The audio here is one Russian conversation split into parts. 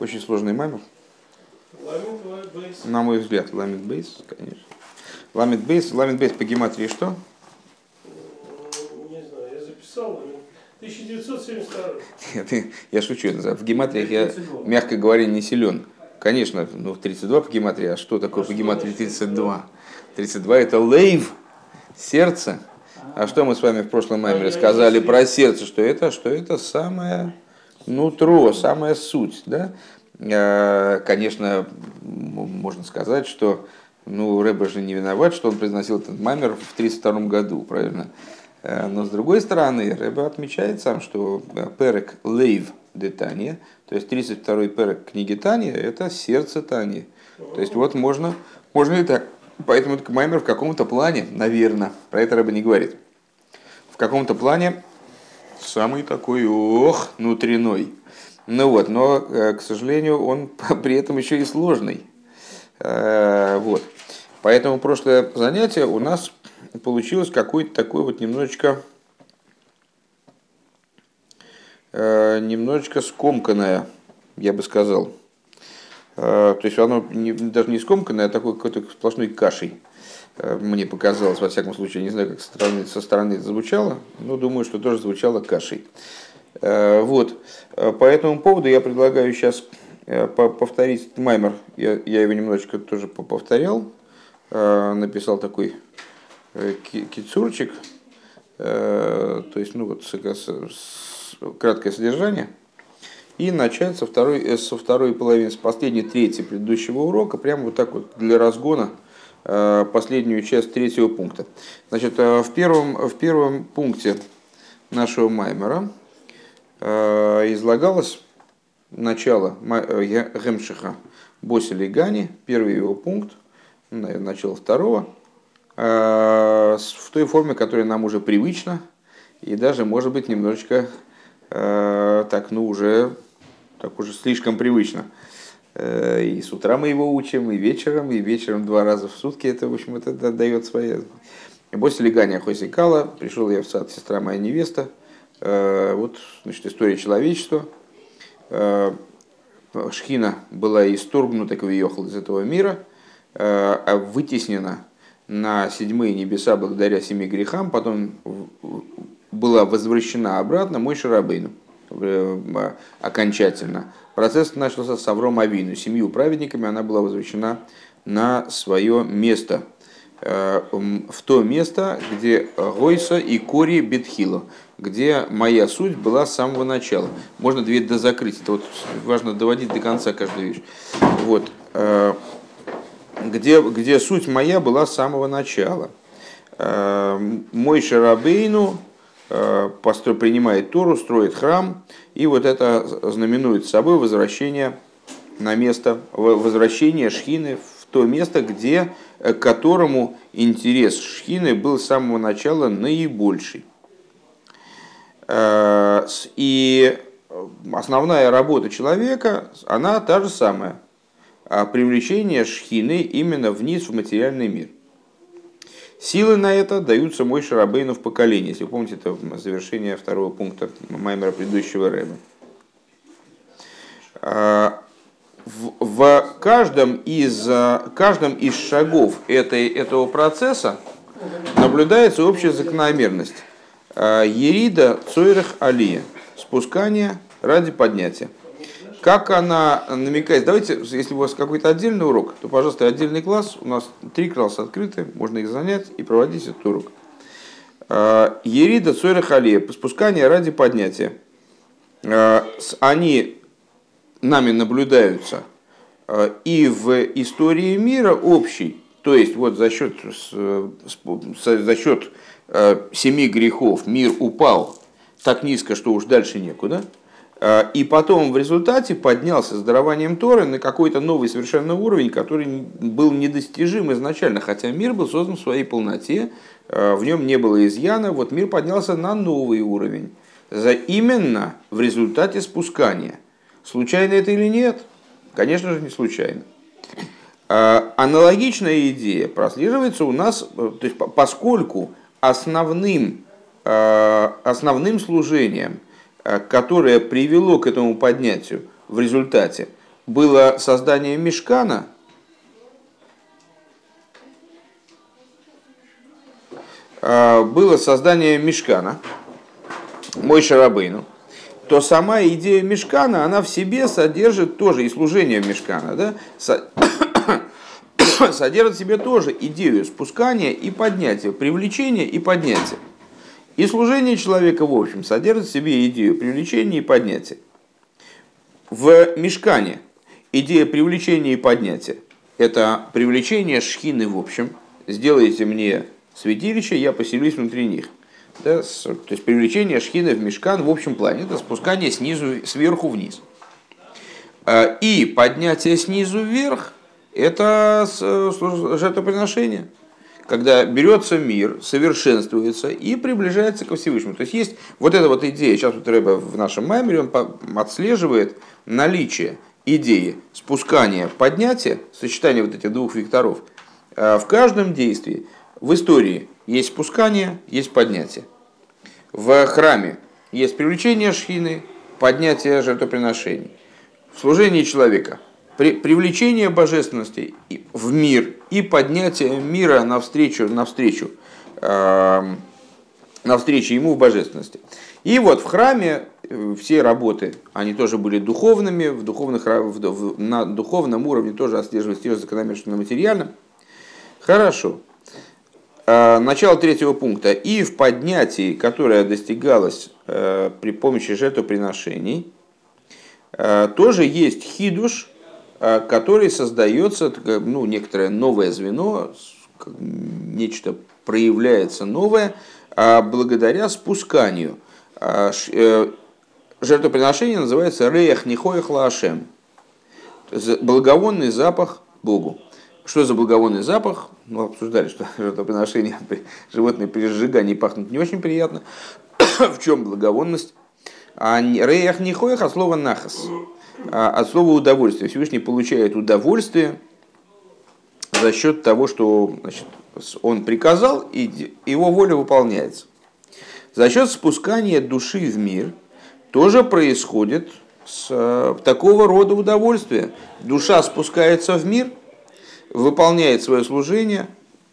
Очень сложный маймер. На мой взгляд, ламит бейс, конечно. Ламит бейс, ламит бейс по гематрии что? Не знаю, я записал. 1972. Нет, я шучу. В гематриях я, мягко говоря, не силен. Конечно, ну, 32 по гематрии, а что такое А по гематрии значит 32? 32 это лейв, сердце. А что мы с вами в прошлом маймере я сказали не про сердце? Что это? Что это самое нутро, самая суть, да? Э, Конечно, можно сказать, что ну, Рэбе же не виноват, что он произносил этот маймер в 32 году, правильно? Э, Но с другой стороны, Рэбе отмечает сам, что э, перек лейв де Тания, то есть 32-й перек книги Тани, это сердце Тани. То есть вот можно, можно и так. Поэтому это маймер в каком-то плане, наверное, про это Рэбе не говорит. В каком-то плане самый такой, ох, внутренной. Ну вот, но, э, к сожалению, он при этом еще и сложный. Э, Вот. Поэтому прошлое занятие у нас получилось какое-то такое вот немножечко э, немножечко скомканное, я бы сказал. То есть оно не- даже не скомканное, а такой какой-то сплошной кашей. Э, Мне показалось, во всяком случае, не знаю, как со стороны, со стороны это звучало, но думаю, что тоже звучало кашей. Э, Вот. Э, По этому поводу я предлагаю сейчас по- повторить маймер. Я, я его немножечко тоже по- повторял. Написал такой ки- кицурчик. То есть, ну вот, краткое содержание. И начать со второй, со второй половины, с последней трети предыдущего урока, прямо вот так вот для разгона последнюю часть третьего пункта. Значит, э, в первом, в первом пункте нашего Маймера э, излагалось начало э, Гемшиха Босили Гани, первый его пункт, ну, начало второго, э, в той форме, которая нам уже привычна, и даже, может быть, немножечко э, так, ну, уже, так уже слишком привычно. Э, И с утра мы его учим, и вечером, и вечером два раза в сутки. Это, в общем, это да- дает свои... После легания Хосикала пришел я в сад, сестра моя невеста. Э, Вот, значит, история человечества. Э, Шхина была исторгнута, как въехал из этого мира, а вытеснена на седьмые небеса благодаря семи грехам, потом была возвращена обратно мой Шарабейну окончательно. Процесс начался с Авром Авину. Семью праведниками она была возвращена на свое место. Э, В то место, где Гойса и Кори Бетхило, где моя суть была с самого начала. Можно дверь до закрыть. Это вот важно доводить до конца каждую вещь. Вот. Э, Где, где суть моя была с самого начала. Э, Мой Шарабейну э, принимает Тору, строит храм, и вот это знаменует собой возвращение на место, возвращение Шхины в то место, где, э, к которому интерес Шхины был с самого начала наибольший. Э, И основная работа человека, она та же самая. Привлечение шхины именно вниз в материальный мир. Силы на это даются мой Шарабейну в поколении. Если вы помните, это завершение второго пункта Маймера предыдущего Рэба. А, В, в каждом, из, а, каждом из шагов этой, этого процесса наблюдается общая закономерность. А, Ерида Цойрах Алия. Спускание ради поднятия. Как она намекает? Давайте, если у вас какой-то отдельный урок, то, пожалуйста, отдельный класс. У нас три класса открыты, можно их занять и проводить этот урок. А, Ерида Цойрах Алия. Спускание ради поднятия. А, Они нами наблюдаются э, и в истории мира общей, то есть вот за счет, за счет семи грехов мир упал так низко, что уж дальше некуда, и потом в результате поднялся с дарованием Торы на какой-то новый совершенно уровень, который был недостижим изначально, хотя мир был создан в своей полноте, э, в нем не было изъяна, вот мир поднялся на новый уровень, за именно в результате спускания. Случайно это или нет? Конечно же, не случайно. А, Аналогичная идея прослеживается у нас, э, то есть по- поскольку основным, э, основным служением, э, которое привело к этому поднятию в результате, было создание мешкана, а, было создание мешкана, мой шарабейну, то сама идея мешкана, она в себе содержит тоже и служение мешкана, да, содержит в себе тоже идею спускания и поднятия, привлечения и поднятия. И служение человека, в общем, содержит в себе идею привлечения и поднятия. В мешкане идея привлечения и поднятия – это привлечение шхины в общем. Сделайте мне святилище, я поселюсь внутри них. Да, то есть привлечение шхины в мешкан в общем плане. Это спускание снизу, сверху вниз. А, и поднятие снизу вверх – это жертвоприношение когда берется мир, совершенствуется и приближается ко Всевышнему. То есть есть вот эта вот идея, сейчас вот Рэба в нашем маймере, он отслеживает наличие идеи спускания, поднятия, сочетания вот этих двух векторов а, в каждом действии. В истории есть спускание, есть поднятие. В храме есть привлечение шхины, поднятие жертвоприношений. В служении человека при, привлечение божественности в мир и поднятие мира навстречу, навстречу, э, навстречу ему в божественности. И вот в храме э, все работы, они тоже были духовными, в духовных, в, в, на духовном уровне тоже отслеживались те же закономерности на материальном. Хорошо. Э, начало третьего пункта. И в поднятии, которое достигалось э, при помощи жертвоприношений, э, тоже есть хидуш, Э, который создается, ну, некоторое новое звено, нечто проявляется новое, а благодаря спусканию. А, э, жертвоприношение называется Реях Нихоях Лаашем. Благовонный запах Богу. Что за благовонный запах? Мы обсуждали, что жертвоприношения животные при сжигании пахнут не очень приятно. В чем благовонность? А Реях Нихоях от слова нахас. А, от слова удовольствие. Всевышний получает удовольствие за счет того, что значит, он приказал, и его воля выполняется. За счет спускания души в мир тоже происходит с, э, такого рода удовольствие. Душа спускается в мир, выполняет свое служение,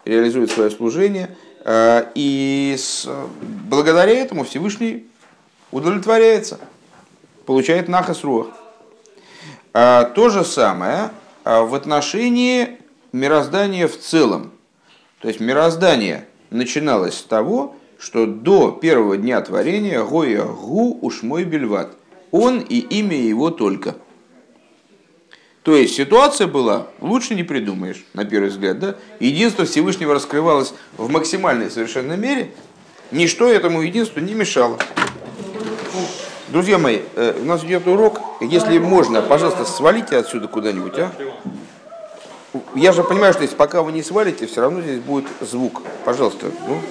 реализует свое служение, э, и благодаря этому Всевышний удовлетворяется, получает нахас. А, то же самое а, в отношении мироздания в целом. То есть мироздание начиналось с того, что до первого дня творения Гоя Гу уж бельват. Он и имя его только. То есть ситуация была, лучше не придумаешь, на первый взгляд. Да? Единство Всевышнего раскрывалось в максимальной совершенной мере. Ничто этому единству не мешало. Друзья мои, э, у нас идет урок. Если можно, пожалуйста, свалите отсюда куда-нибудь, а? Я же понимаю, что если пока вы не свалите, все равно здесь будет звук. Пожалуйста, ну.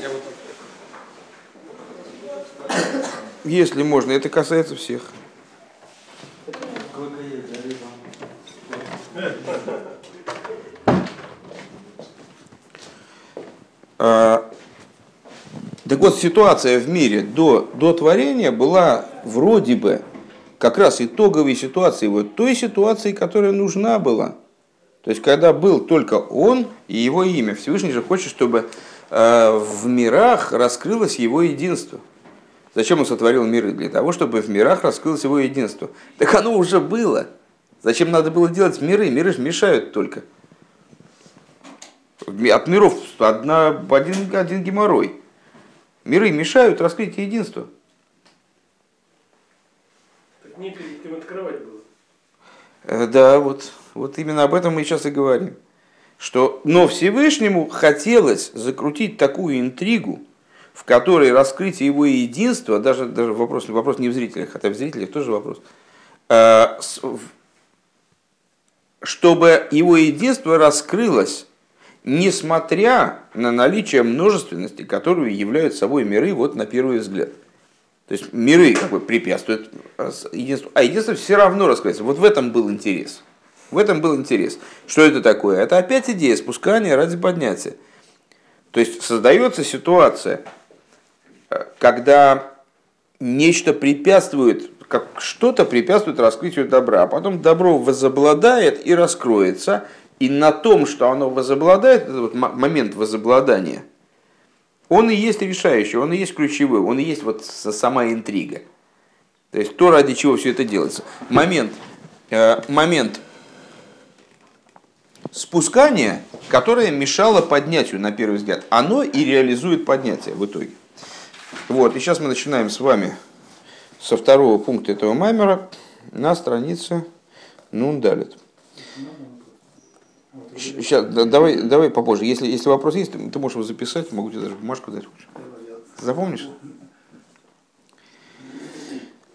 Если можно, это касается всех. А, так вот, ситуация в мире до, до творения была вроде бы как раз итоговой ситуацией, вот той ситуации, которая нужна была. То есть, когда был только он и его имя. Всевышний же хочет, чтобы э, в мирах раскрылось его единство. Зачем он сотворил миры? Для того, чтобы в мирах раскрылось его единство. Так оно уже было. Зачем надо было делать миры? Миры же мешают только. От миров одна, один, один геморрой. Миры мешают раскрытию единства. Не перед открывать было. Э, да, вот, вот именно об этом мы сейчас и говорим. Что, но Всевышнему хотелось закрутить такую интригу, в которой раскрытие его единства, даже, даже вопрос, вопрос не в зрителях, хотя в зрителях тоже вопрос, э, чтобы его единство раскрылось несмотря на наличие множественности, которую являют собой миры вот на первый взгляд. То есть миры как бы препятствуют единству, а единство все равно раскрывается. Вот в этом был интерес. В этом был интерес. Что это такое? Это опять идея спускания ради поднятия. То есть создается ситуация, когда нечто препятствует как что-то препятствует раскрытию добра, а потом добро возобладает и раскроется, и на том, что оно возобладает, этот вот момент возобладания, он и есть решающий, он и есть ключевой, он и есть вот сама интрига. То есть то, ради чего все это делается. Момент, э, момент спускания, которое мешало поднятию, на первый взгляд, оно и реализует поднятие в итоге. Вот, и сейчас мы начинаем с вами со второго пункта этого маймера на странице Нундалит. Сейчас, давай, давай попозже. Если, если вопрос есть, ты, можешь его записать, могу тебе даже бумажку дать. Запомнишь?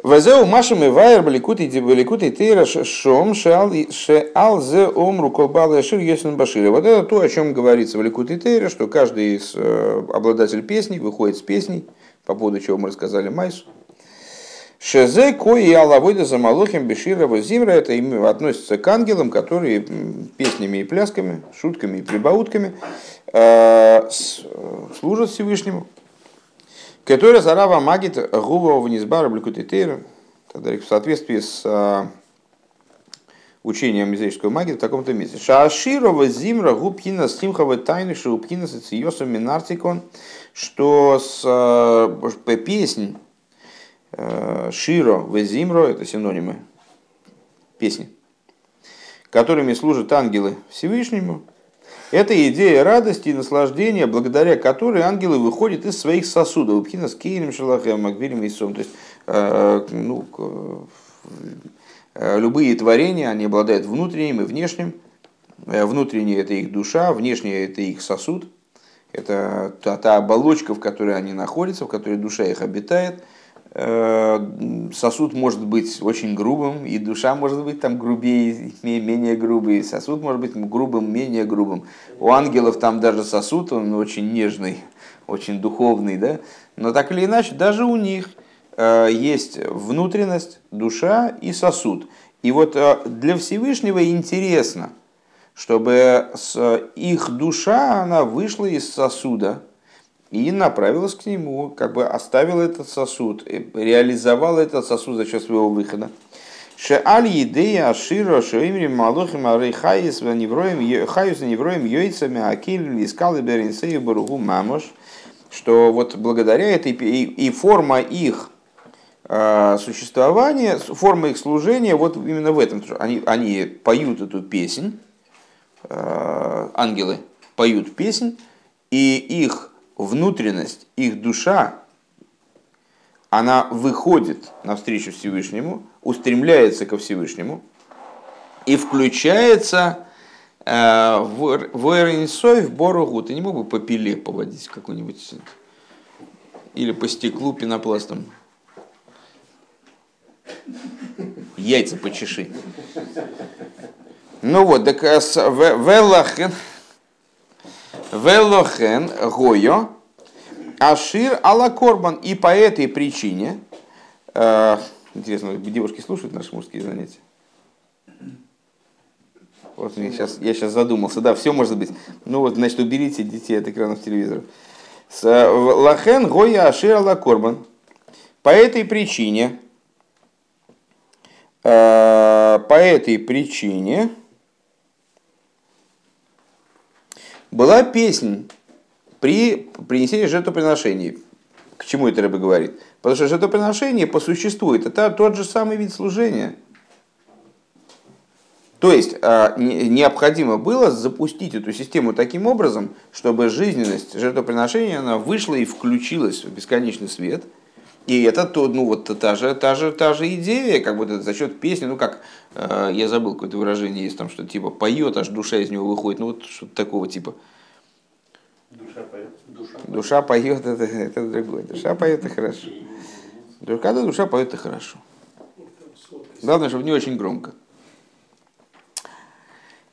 Везеу машем и вайер баликут и баликут и тейра шом шеал шеал зе омру колбала шир есен башире. Вот это то, о чем говорится в Ликут и тейра, что каждый из э, обладатель песни выходит с песней, по поводу чего мы рассказали Майсу. Шезе кои алавойда за малохим беширова зимра, это имя относится к ангелам, которые песнями и плясками, шутками и прибаутками э, служат Всевышнему. Который зарава магит гува внизбара бликутитейра, в соответствии с э, учением мизерической магии в таком-то месте. Шааширова зимра губкина симхова тайны шаупкина сациосом минартикон, что с э, песнь Э, Широ, Везимро, это синонимы песни, которыми служат ангелы Всевышнему. Это идея радости и наслаждения, благодаря которой ангелы выходят из своих сосудов. Пхина с Кейнем, Шалахем, Маквилем и. То есть, э, ну, э, любые творения, они обладают внутренним и внешним. Внутреннее – это их душа, внешнее – это их сосуд. Это та, та оболочка, в которой они находятся, в которой душа их обитает – Э, сосуд может быть очень грубым, и душа может быть там грубее, менее грубый, сосуд может быть грубым, менее грубым. У ангелов там даже сосуд, он очень нежный, очень духовный, да? но так или иначе, даже у них э, есть внутренность, душа и сосуд. И вот э, для Всевышнего интересно, чтобы их душа, она вышла из сосуда, и направилась к нему, как бы оставила этот сосуд, реализовала этот сосуд за счет своего выхода. שעל ידי השירה שאומרים המלאכים הרי החיות הנבראים יוצא מהכלי להתכלל באין סוף ברוך הוא ממש, что вот благодаря этой и, и форма их э, существования, форма их служения, вот именно в этом, они, они поют эту песнь, э, ангелы поют песнь, и их внутренность, их душа, она выходит навстречу Всевышнему, устремляется ко Всевышнему и включается э, в Эренсой, в Борогу. Ты не мог бы по пиле поводить какой-нибудь или по стеклу пенопластом? Яйца почеши. Ну вот, так э, Велахен, Велохен Гойо Ашир Алла Корбан. И по этой причине, э, интересно, девушки слушают наши мужские занятия? Вот мне сейчас, я сейчас задумался, да, все может быть. Ну вот, значит, уберите детей от экранов телевизора. Э, Лахен Гоя Ашир Алла Корбан. По этой причине, э, по этой причине, была песнь при принесении жертвоприношений. К чему это рыба говорит? Потому что жертвоприношение по существу это тот же самый вид служения. То есть а, необходимо было запустить эту систему таким образом, чтобы жизненность жертвоприношения она вышла и включилась в бесконечный свет – и это то, ну вот та же, та же, та же идея, как бы за счет песни, ну как, э, я забыл какое-то выражение есть там, что типа поет, аж душа из него выходит, ну вот что-то такого типа. Душа поет. Душа, душа поет, это, это другое. Душа поет, это хорошо. Когда душа поет, это хорошо. Главное, чтобы не очень громко.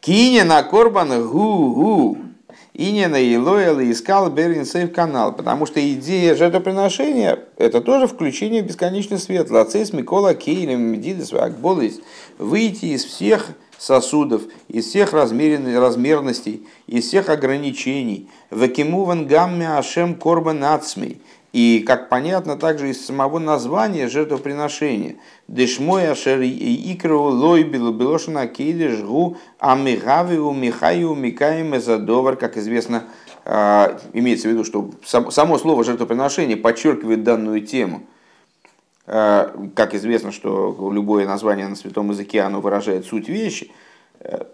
כי הנה הקרבן הוא הוא ענין העלאה להתכלל באין סוף כנ״ל, потому что идея жертвоприношения – это тоже включение в бесконечный свет. לצאת מכל הכלים מדידות הגבלות выйти из всех сосудов, из всех размерностей, из всех ограничений. וכמובן גם משם קרבן עצמו. И, как понятно, также из самого названия жертвоприношения. Дешмоя шер икру лой белошина кейдеш гу амигавиу михаю микаем задовар, как известно, а, имеется в виду, что само слово жертвоприношение подчеркивает данную тему. А, как известно, что любое название на святом языке оно выражает суть вещи.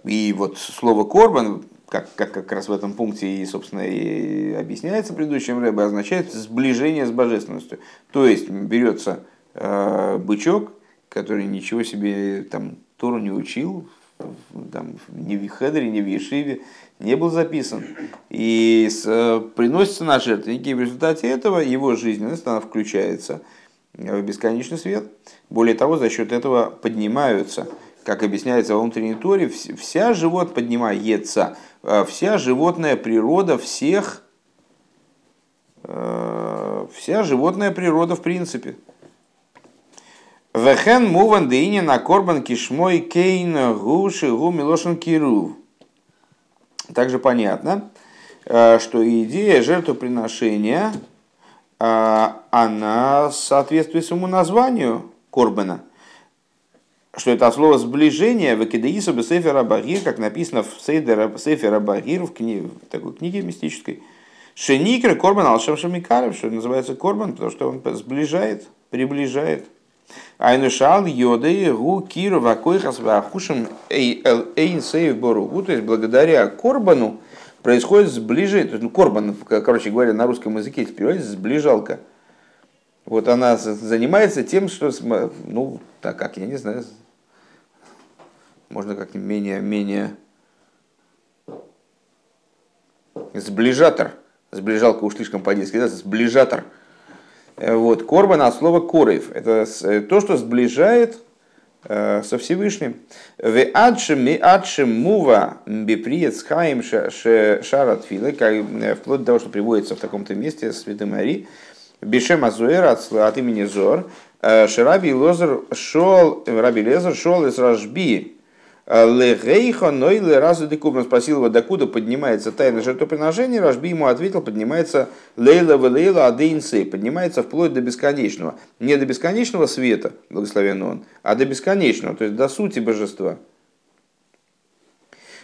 И вот слово корбан как, как как раз в этом пункте и, собственно, и объясняется предыдущим рэбе, означает сближение с божественностью. То есть берется э, бычок, который ничего себе там Тору не учил, там, ни в Хедере, ни в Ешиве, не был записан. И с, э, приносится на жертвенники, и в результате этого его жизненность она включается в бесконечный свет. Более того, за счет этого поднимаются как объясняется в внутренней торе, вся живот поднимается, э, вся животная природа всех, э, вся животная природа в принципе. Вехен муван дейни на корбан кишмой кейн гуши гу милошин кирув. Также понятно, э, что идея жертвоприношения, она соответствует своему названию корбана – что это слово сближение в Экидеису Бесефера Багир, как написано в Сейфера Багир, в, книге, в такой книге мистической. Шеникер Корбан Алшем Шамикарев, что называется Корбан, потому что он сближает, приближает. Айнушал йоды гу киру вакойхас вахушем эйн сейв боругу, то есть благодаря Корбану происходит сближение. Ну, Корбан, короче говоря, на русском языке переводится сближалка. Вот она занимается тем, что, ну, так как, я не знаю, можно как менее, менее сближатор. Сближалка уж слишком по-детски, да, сближатор. Э, вот, корбан от слова корев. Это э, то, что сближает э, со Всевышним. В адшим мува биприет хаим шарат фила, вплоть до того, что приводится в таком-то месте Святой Марии, Бишем Азуэр от имени Зор, Шараби Лозер шел, Раби Лезер шел из Рашби, Легейха, но или разу декубран спросил его, докуда поднимается тайна жертвоприношения, Рашби ему ответил, поднимается лейла в лейла адейнсей, поднимается вплоть до бесконечного. Не до бесконечного света, благословен он, а до бесконечного, то есть до сути божества.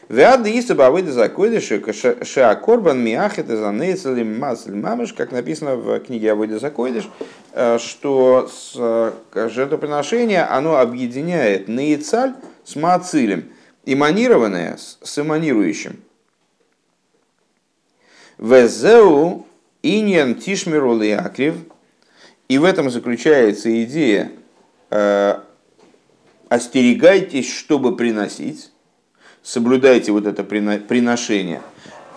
Веады иса бавыда закойдыши шеакорбан миахет из анейцелим масль мамыш, как написано в книге Авойда Закойдыш, э, что э, жертвоприношение, оно объединяет нейцаль с маацилем, эманированное с эманирующим. Везеу иньян тишмиру лиакрив. И в этом заключается идея э, остерегайтесь, чтобы приносить, соблюдайте вот это приношение.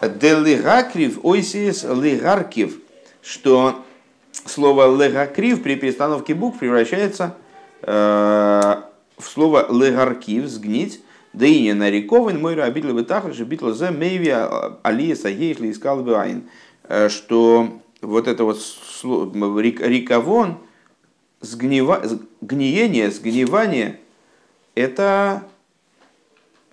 Делигакрив ойсис лигаркив, что слово легакрив при перестановке букв превращается э, в слово легаркив, сгнить, да и не нарикован мой рабитл бетахр, же битл за мейвия алия саейшли искал айн, э, что вот это вот риковон, сгнива, гниение, сгнивание, это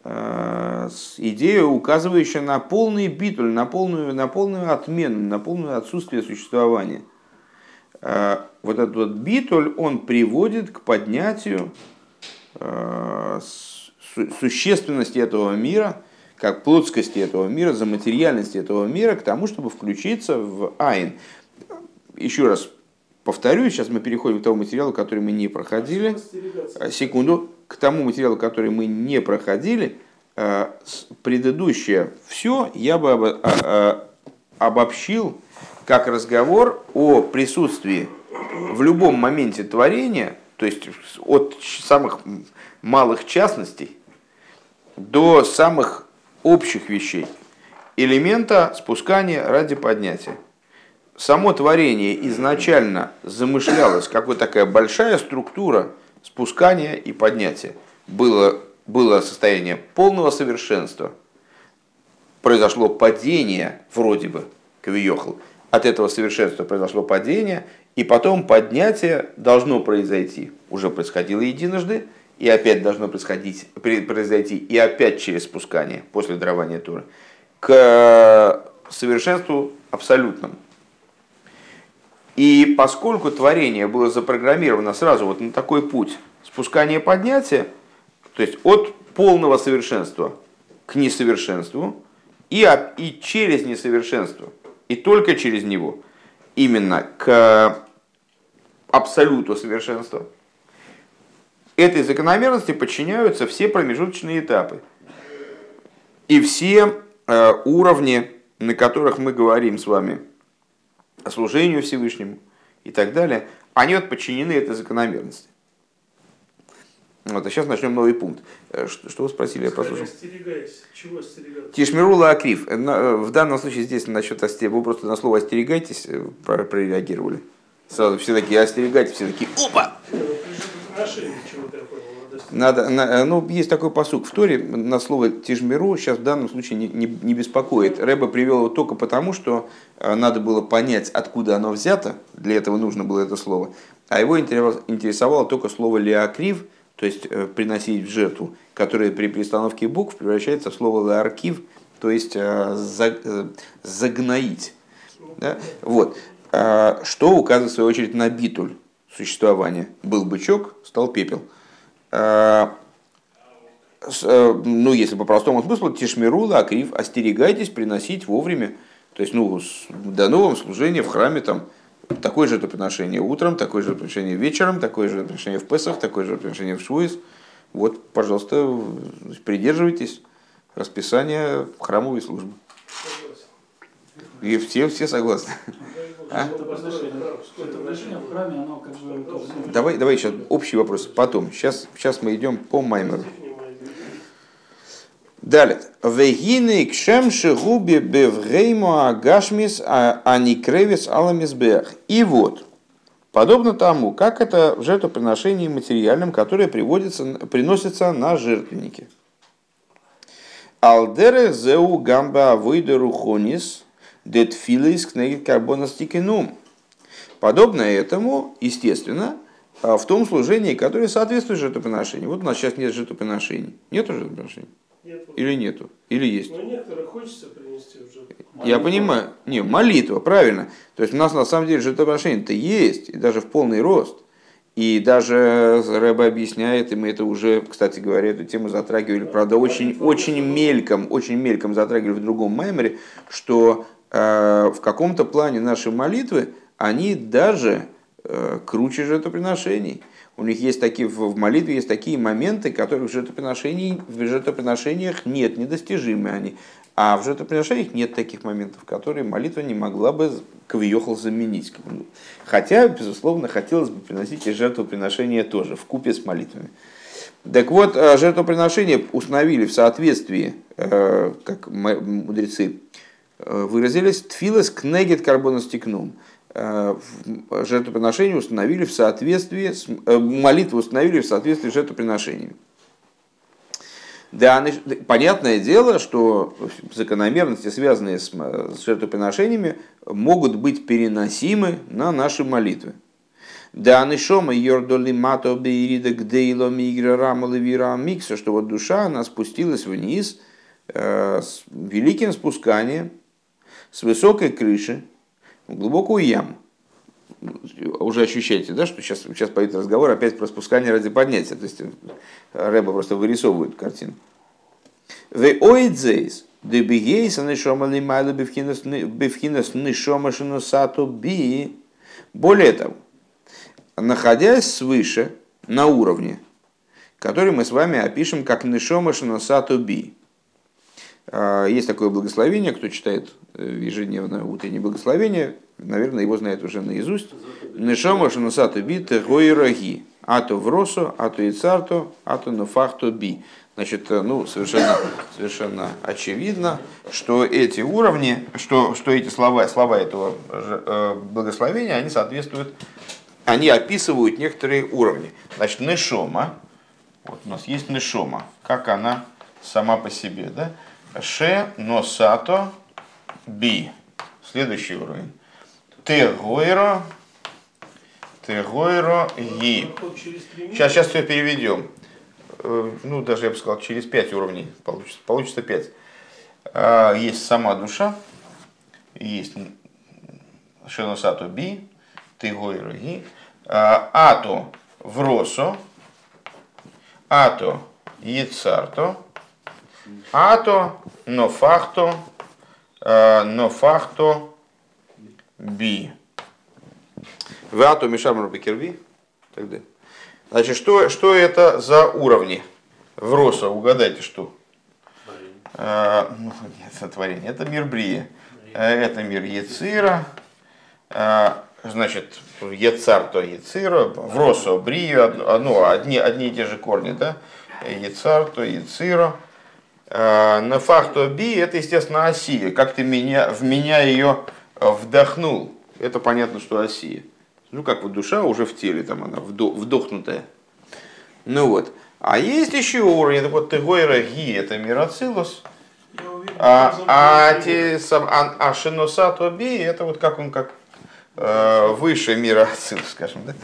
идея, указывающая на полный битуль, на полную, на полную отмену, на полное отсутствие существования. Э, вот этот вот битуль, он приводит к поднятию существенности этого мира, как плотскости этого мира, за материальности этого мира, к тому, чтобы включиться в Айн. Еще раз повторю, сейчас мы переходим к тому материалу, который мы не проходили. Э, секунду. К тому материалу, который мы не проходили, э, предыдущее все я бы обобщил как разговор о присутствии в любом моменте творения – то есть от самых малых частностей до самых общих вещей, элемента спускания ради поднятия. Само творение изначально замышлялось, как вот такая большая структура спускания и поднятия. Было, было состояние полного совершенства. Произошло падение, вроде бы, Кавиохал. От этого совершенства произошло падение, и потом поднятие должно произойти. Уже происходило единожды, и опять должно происходить, произойти, и опять через спускание, после дарования Тура, к совершенству абсолютному. И поскольку творение было запрограммировано сразу вот на такой путь спускания поднятия, то есть от полного совершенства к несовершенству и, и через несовершенство, и только через него, именно к абсолюту совершенства, этой закономерности подчиняются все промежуточные этапы. И все э, уровни, на которых мы говорим с вами о служению Всевышнему и так далее, они вот подчинены этой закономерности. Вот, а сейчас начнем новый пункт. Э, что, что вы спросили, я послушал? Чего? Тишмирула Акрив. Э, э, в данном случае здесь насчет остерегайтесь, вы просто на слово остерегайтесь прореагировали. Сразу все такие остерегайтесь, все такие опа! Надо, на, ну, есть такой посук в Торе на слово тижмиру, сейчас в данном случае не, не, не беспокоит. Рэба привел его только потому, что надо было понять, откуда оно взято, для этого нужно было это слово. А его интересовало только слово леакрив, то есть э, приносить в жертву, которое при перестановке букв превращается в слово ларкив, то есть э, э, загноить. Да? Вот. А, что указывает в свою очередь на битуль существования. Был бычок, стал пепел. А, ну, если по простому смыслу, тишмирула, акрив, остерегайтесь приносить вовремя. То есть, ну, до нового служения в храме там Такое же жертвоприношение утром, такое же жертвоприношение вечером, такое же жертвоприношение в Песах, такое же жертвоприношение в Шуис. Вот, пожалуйста, придерживайтесь расписания храмовой службы. И все, все согласны. А? Давай, давай сейчас общий вопрос. Потом. Сейчас, сейчас мы идем по Маймеру. Далее. Вегины кшемши губи бевгеймо агашмис аникревис аламисбех. И вот, подобно тому, как это в жертвоприношении материальном, которое приводится, приносится на жертвенники. Алдере зеу гамба авойдеру хонис детфилис кнегит карбонастикинум. Подобно этому, естественно, в том служении, которое соответствует жертвоприношению. Вот у нас сейчас нет жертвоприношений. Нет жертвоприношений. Нет. Или нету? Или есть? Ну, некоторые хочется принести уже. Я понимаю. Не, молитва, правильно. То есть у нас на самом деле жертвоприношение-то есть, и даже в полный рост. И даже Рэба объясняет, и мы это уже, кстати говоря, эту тему затрагивали, правда, очень, очень мельком, очень мельком затрагивали в другом маймере, что э, в каком-то плане наши молитвы, они даже э, круче жертвоприношений. У них есть такие, в молитве есть такие моменты, которые в, жертвоприношении, в жертвоприношениях нет, недостижимы они. А в жертвоприношениях нет таких моментов, которые молитва не могла бы кавиохал заменить. Хотя, безусловно, хотелось бы приносить и жертвоприношения тоже, в купе с молитвами. Так вот, э, жертвоприношения установили в соответствии, э, как мудрецы э, выразились, тфилос кнегет карбоностикнум. Э, жертвоприношения установили в соответствии с, э, молитву установили в соответствии с жертвоприношениями. Да, понятное дело, что закономерности, связанные с, с жертвоприношениями, могут быть переносимы на наши молитвы. Да, нишома йордоли мато бейрида гдейло мигра рамала вира микса, что вот душа, она спустилась вниз э, с великим спусканием, с высокой крыши, глубокую яму. Уже ощущаете, да, что сейчас, сейчас пойдет разговор опять про спускание ради поднятия. То есть э, Рэба просто вырисовывает картину. Вы оидзейс, дебигейс, нишома лимайла бифхинас нишома шинусату би. Более того, находясь свыше, на уровне, который мы с вами опишем как нишома шинусату би. А, есть такое благословение, кто читает э, ежедневное утреннее благословение, наверное, его знает уже наизусть. Нешома шанусату би тегойраги. Ато в росу, ато и царто, ато нафахто би. Значит, э, ну, совершенно, совершенно очевидно, что эти уровни, что, что эти слова, слова этого э, благословения, они соответствуют, они описывают некоторые уровни. Значит, нешома, вот у нас есть нешома, как она сама по себе, да? Ше носато би. Следующий уровень. Тегойро. Тегойро и. Сейчас, сейчас все переведем. Э, ну, даже я бы сказал, через пять уровней получится, получится 5. А, есть сама душа, есть Шеносату Би, тыгойраги, ато в росо, ато яцарто, ато нофахто, нофахто би. В ато мишамру бекерви. Тогда. Значит, что, что это за уровни? В росо, угадайте, что? А, ну, нет, творение. Это мир Брия. Это мир Яцира. А, значит, Ецар то Яцира, в Росо Брию, ну, одни, одни и те же корни, да? Ецар то Яцира. А, на фахто би это, естественно, Осия. Как ты меня, в меня ее вдохнул. Это понятно, что Осия. Ну, как вот душа уже в теле, там она вдохнутая. Ну вот. А есть еще уровень, это вот Тегойра Ги, это Мирацилус. А, а, те, а, а Шиноса Би, это вот как он как э, выше мира Ацилус, скажем, да?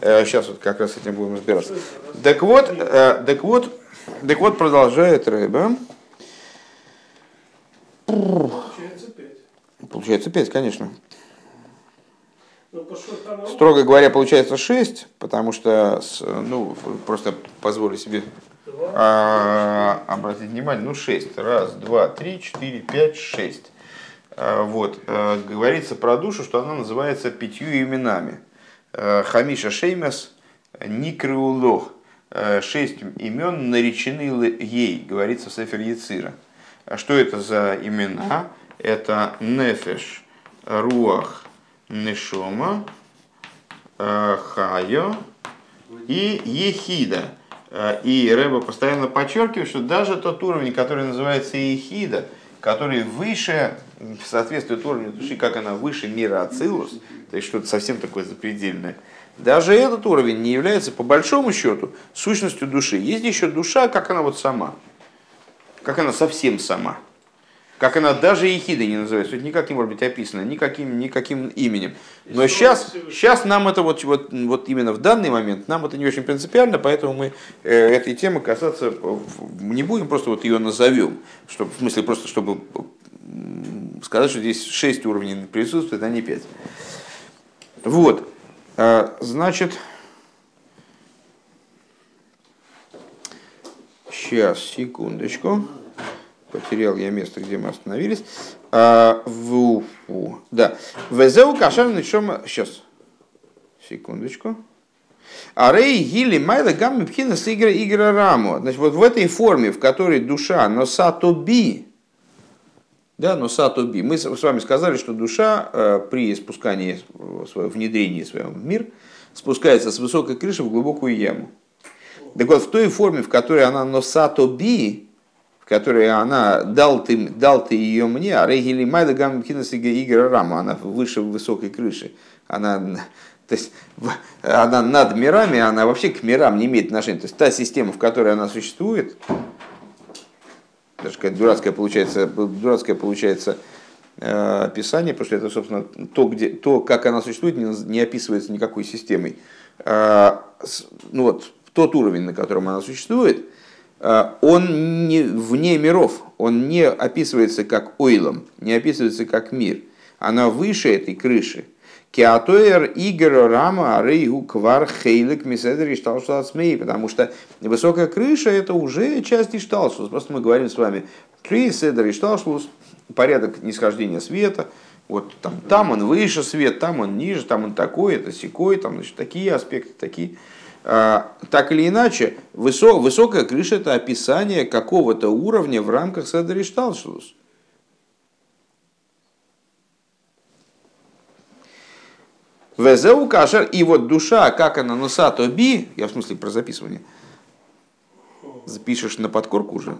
Э, сейчас вот как раз с этим будем разбираться. Так вот, э, так вот, так вот продолжает Рэба. Получается пять. Получается пять, конечно. Ну, Строго говоря, получается 6, потому что, ну, просто позволю себе а, обратить внимание, ну 6, раз, два, три, четыре, пять, шесть. А, вот, а, говорится про душу, что она называется пятью именами. А, Хамиша Шеймес, Никреулох, а, шесть имен наречены ей, говорится в Сефер Яцира. А что это за имена? Это Нефеш, Руах, Нешома, э, Хайо и Ехида. Э, и Рэба постоянно подчеркивает, что даже тот уровень, который называется Ехида, который выше, соответствует уровню души, как она выше мира Ацилус, то есть что-то совсем такое запредельное, даже этот уровень не является, по большому счету, сущностью души. Есть еще душа, как она вот сама, как она совсем сама – как она даже ехидой не называется, это никак не может быть описано, никаким, никаким именем. Но сейчас, сейчас нам это вот, вот, вот именно в данный момент, нам это не очень принципиально, поэтому мы э, этой темы касаться не будем, просто вот ее назовем, чтобы, в смысле просто чтобы сказать, что здесь шесть уровней присутствует, а не пять. Вот, э, значит, сейчас, секундочку потерял я место, где мы остановились. А, в, в, да. Везеу кашар нишома... Сейчас. Секундочку. А рей гили майла гамми пхина с игра игра раму. Значит, вот в этой форме, в которой душа носато би, да, носато би, мы с вами сказали, что душа э, при спускании, внедрении своего в мир, спускается с высокой крыши в глубокую яму. Так вот, в той форме, в которой она носато би, которой она дал ты, дал ты ее мне, а Рейгили Майда Гамхинас Игра Рама, она выше высокой крыши. Она, то есть, она над мирами, она вообще к мирам не имеет отношения. То есть та система, в которой она существует, даже какая дурацкая получается, дурацкая получается э, описание, потому что это, собственно, то, где, то как она существует, не, описывается никакой системой. Э, ну вот, тот уровень, на котором она существует – он не вне миров, он не описывается как ойлом, не описывается как мир. Она выше этой крыши. Кеатоэр игр рама рейгу квар хейлик миседер ишталшусацмей, потому что высокая крыша это уже часть ишталшус. Просто мы говорим с вами, три седер ишталшус, порядок нисхождения света, вот там, там он выше свет, там он ниже, там он такой, это секой, там значит, такие аспекты, такие. А, так или иначе, высок, высокая крыша – это описание какого-то уровня в рамках Седришталшус. Везеу кашер, и вот душа, как она носато би, я в смысле про записывание, запишешь на подкорку уже,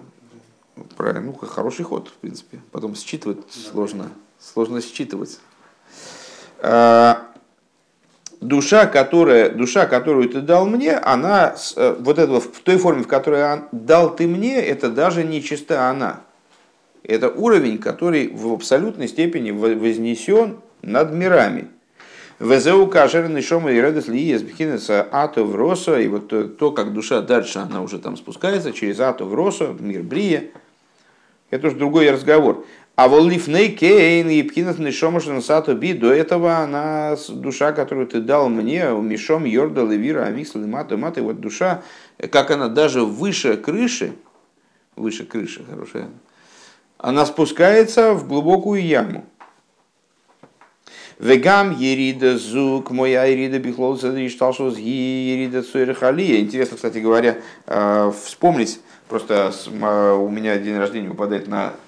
правильно, ну, хороший ход, в принципе, потом считывать сложно, сложно считывать. Душа, которая, душа, которую ты дал мне, она, э, вот это в той форме, в которой дал ты мне, это даже не чиста она. Это уровень, который в абсолютной степени вознесен над мирами. Везеу кашер нишома и радость ли езбхинеса ато в росо, и вот то, как душа дальше, она уже там спускается через ато в росо, мир брия, это уже другой разговор. А воллифней кейн и пхинат нишома сату би, до этого она душа, которую ты дал мне, мишом йорда левира амиксла мата мата, вот душа, как она даже выше крыши, выше крыши, хорошая, она спускается в глубокую яму. Вегам ерида зук, моя ерида бихлол шталшус ерида цуэрхалия. Интересно, кстати говоря, э, вспомнить, просто у меня день рождения выпадает на э,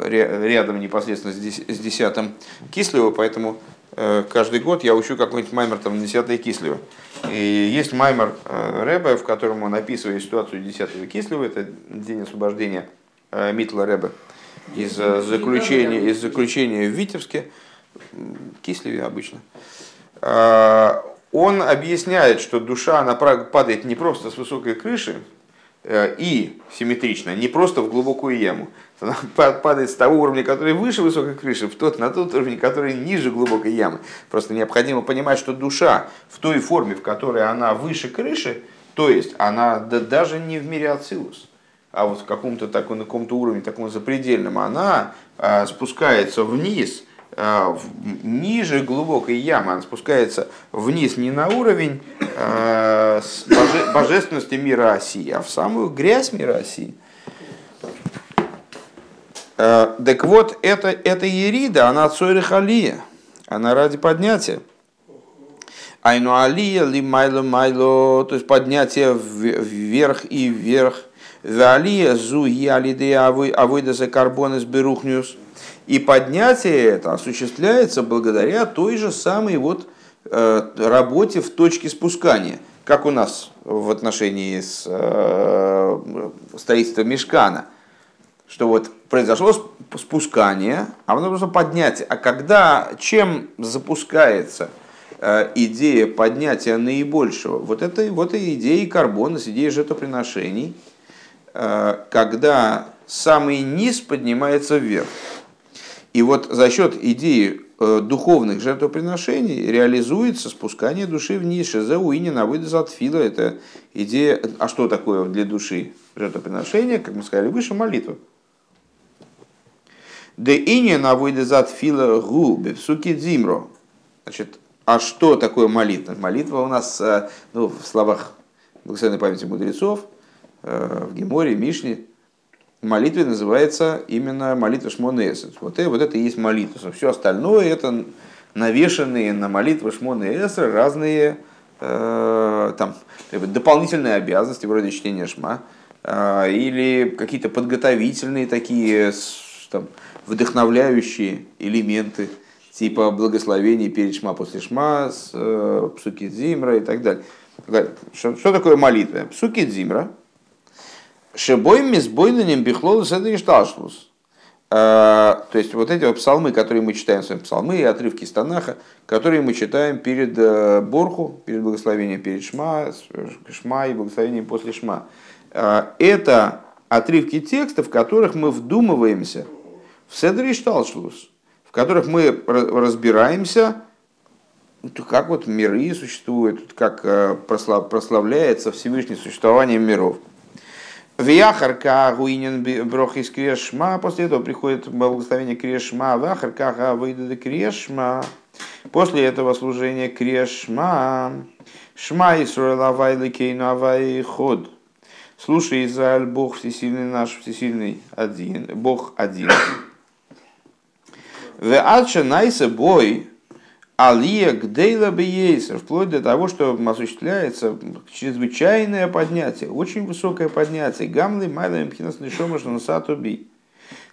рядом непосредственно с десятым Кислева, поэтому э, каждый год я учу какой-нибудь маймер там на 10 Кислева. И есть маймер Рэбе, в котором он описывает ситуацию 10 Кислева, это день освобождения Митла Рэбе из э, заключения, из заключения в Витебске, Кислеве обычно, он объясняет, что душа она падает не просто с высокой крыши э, и симметрично, не просто в глубокую яму. Она падает с того уровня, который выше высокой крыши, в тот, на тот уровень, который ниже глубокой ямы. Просто необходимо понимать, что душа в той форме, в которой она выше крыши, то есть она да, даже не в мире Ацилус, а вот в каком-то таком, на каком-то уровне, таком запредельном, она а, спускается вниз, ниже глубокой ямы, она спускается вниз не на уровень а, боже, божественности мира оси, а в самую грязь мира оси. А, так вот, это, это Ерида, она Цойрихалия, она ради поднятия. Айну алия ли майло майло, то есть поднятие вверх и вверх – Валия зу ялиды авойда за карбон из берухнюс. И поднятие это осуществляется благодаря той же самой вот э, работе в точке спускания, как у нас в отношении с э, строительством мешкана, что вот произошло спускание, а потом просто поднятие. А когда чем запускается идея поднятия наибольшего, вот это вот и идея карбона, идея жертвоприношений – Э, когда самый низ поднимается вверх. И вот за счет идеи э, духовных жертвоприношений реализуется спускание души вниз. Шизауини на от фила. Это идея... А что такое для души жертвоприношение? Как мы сказали выше, молитва. Де ине на от фила гу суки дзимро. Значит, а что такое молитва? Молитва у нас, э, ну, в словах благословенной памяти мудрецов, Э, в Геморе, Мишне, молитве называется именно молитва Шмона Эсет. Вот, и, вот это и есть молитва. Все остальное это навешенные на молитву Шмона разные э, там, дополнительные обязанности, вроде чтения Шма, э, или какие-то подготовительные такие там, вдохновляющие элементы, типа благословений перед Шма, после Шма, с, э, Псуки Зимра и так далее. Что, что такое молитва? Псуки Зимра – Шебой мисбойнанем бихлолус это и шталшлус. То есть вот эти вот псалмы, которые мы читаем с вами, псалмы и отрывки из которые мы читаем перед э, Борху, перед благословением перед Шма, Шма и благословением после Шма. Э, это отрывки текстов, в которых мы вдумываемся в Седри Шталшлус, которых мы разбираемся, как вот миры существуют, как э, прославляется Всевышнее существование миров – Вяхарка гуинен брох из крешма. После этого приходит благословение крешма. Вяхарка выйдет крешма. После этого служения крешма. Шма Исруэл авай кейну авай ход. Слушай, Израиль, Бог всесильный наш, всесильный один, Бог один. В Ача Найса Бой, Алия Гдейла Бейсер, вплоть до того, что осуществляется чрезвычайное поднятие, очень высокое поднятие. Гамлы Майла Мпхинас Нишомаш Насатуби.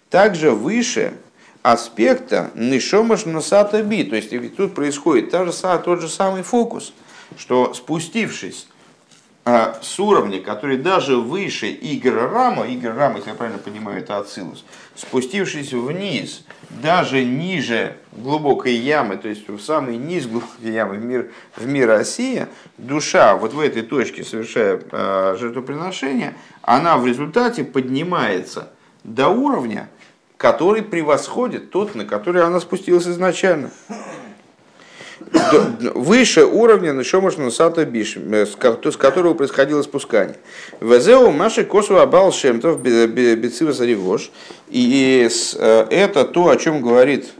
Также выше аспекта Нишомаш Насатуби. То есть тут происходит та же, тот же самый фокус, что спустившись с уровня, который даже выше Игоря Рама, Игорь Рама, если я правильно понимаю, это Ацилус, спустившись вниз, даже ниже глубокой ямы, то есть в самый низ глубокой ямы в мир, в мир Россия, душа вот в этой точке, совершая э, жертвоприношение, она в результате поднимается до уровня, который превосходит тот, на который она спустилась изначально. Выше уровня Нишома Шнусата Биш, с которого происходило спускание. Везеу Маши Косу Абал Шемтов Бецива Саригош. И это то, о чем говорит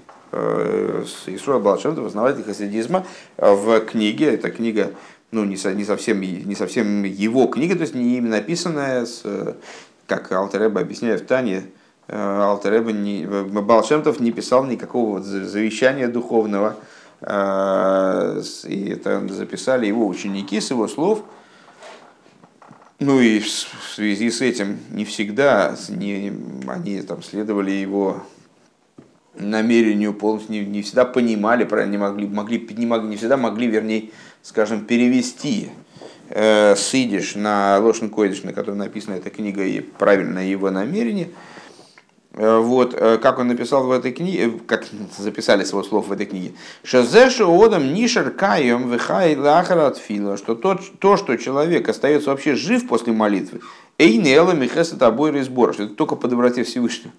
Исруа Балшемтов, основатель хасидизма, в книге, эта книга ну, не, не, совсем, не совсем его книга, то есть не именно написанная, с, как Алтереба объясняет в Тане, Алтереба не, Балшемтов не писал никакого завещания духовного, и это записали его ученики с его слов. Ну и в связи с этим не всегда не, они там следовали его намерению полностью, не, не всегда понимали, не могли, могли, не, могли, не всегда могли, вернее, скажем, перевести э, сидиш на Лошен Койдиш, на котором написана эта книга, и правильно его намерение. Э, вот, э, как он написал в этой книге, э, как записали его слов в этой книге. Шазешу одам нишер каем вихай лахарат фила, что то, то, что человек остается вообще жив после молитвы, эйнела михеса тобой что это только по доброте Всевышнего.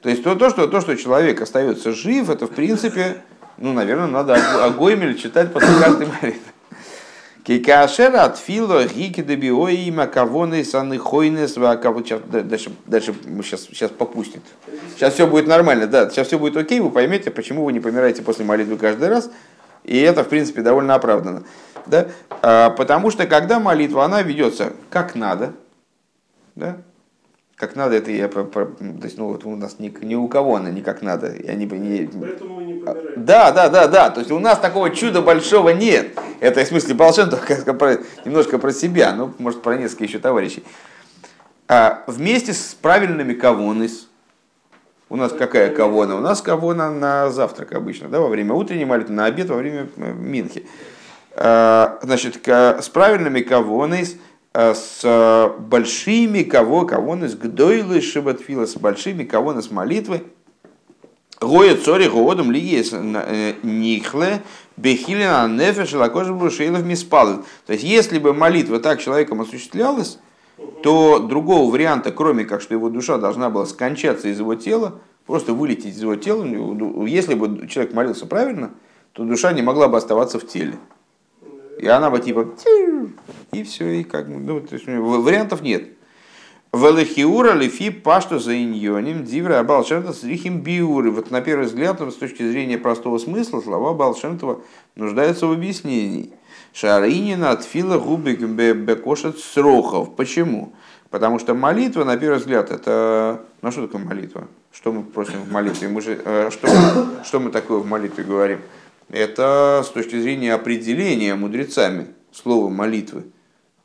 То есть то, то, что, то, что человек остается жив, это в принципе, ну, наверное, надо Агоймель читать после каждой молитвы. Кикашера от фило гики добиои има кавоны саны хойнес дальше, дальше мы сейчас, сейчас попустит. Сейчас все будет нормально, да, сейчас все будет окей, вы поймете, почему вы не помираете после молитвы каждый раз. И это, в принципе, довольно оправдано. Да? А, потому что когда молитва, она ведется как надо, да? Как надо, это я, то есть, ну, вот у нас ни, ни у кого она не как надо. И они, не, Поэтому мы не помираем. Да, да, да, да. То есть у нас такого чуда большого нет. Это в смысле Балшен только про, немножко про себя, ну, может, про несколько еще товарищей. А вместе с правильными кавонис, у нас какая кавона? У нас кавона на завтрак обычно, да, во время утренней молитвы, на обед, во время э, минхи. А, значит, с правильными Э, с э, большими кого, кого с гдойлы шибатфила, с большими кого с молитвы, Гоя цори годом ли есть э, нихле бехилина нефеш лакожа брушейлов миспал. То есть, если бы молитва так человеком осуществлялась, то другого варианта, кроме как, что его душа должна была скончаться из его тела, просто вылететь из его тела, если бы человек молился правильно, то душа не могла бы оставаться в теле. И она бы типа и все, и как ну, то есть, вариантов нет. Велихиура лифи пашту за иньоним дивра Абалшемта с рихим биуры. Вот на первый взгляд, с точки зрения простого смысла, слова Балшемтова нуждаются в объяснении. Шаринина от фила губик бекошет срохов. Почему? Потому что молитва, на первый взгляд, это... Ну что такое молитва? Что мы просим в молитве? Мы же, э, что, что мы такое в молитве говорим? Это с точки зрения определения мудрецами слова молитвы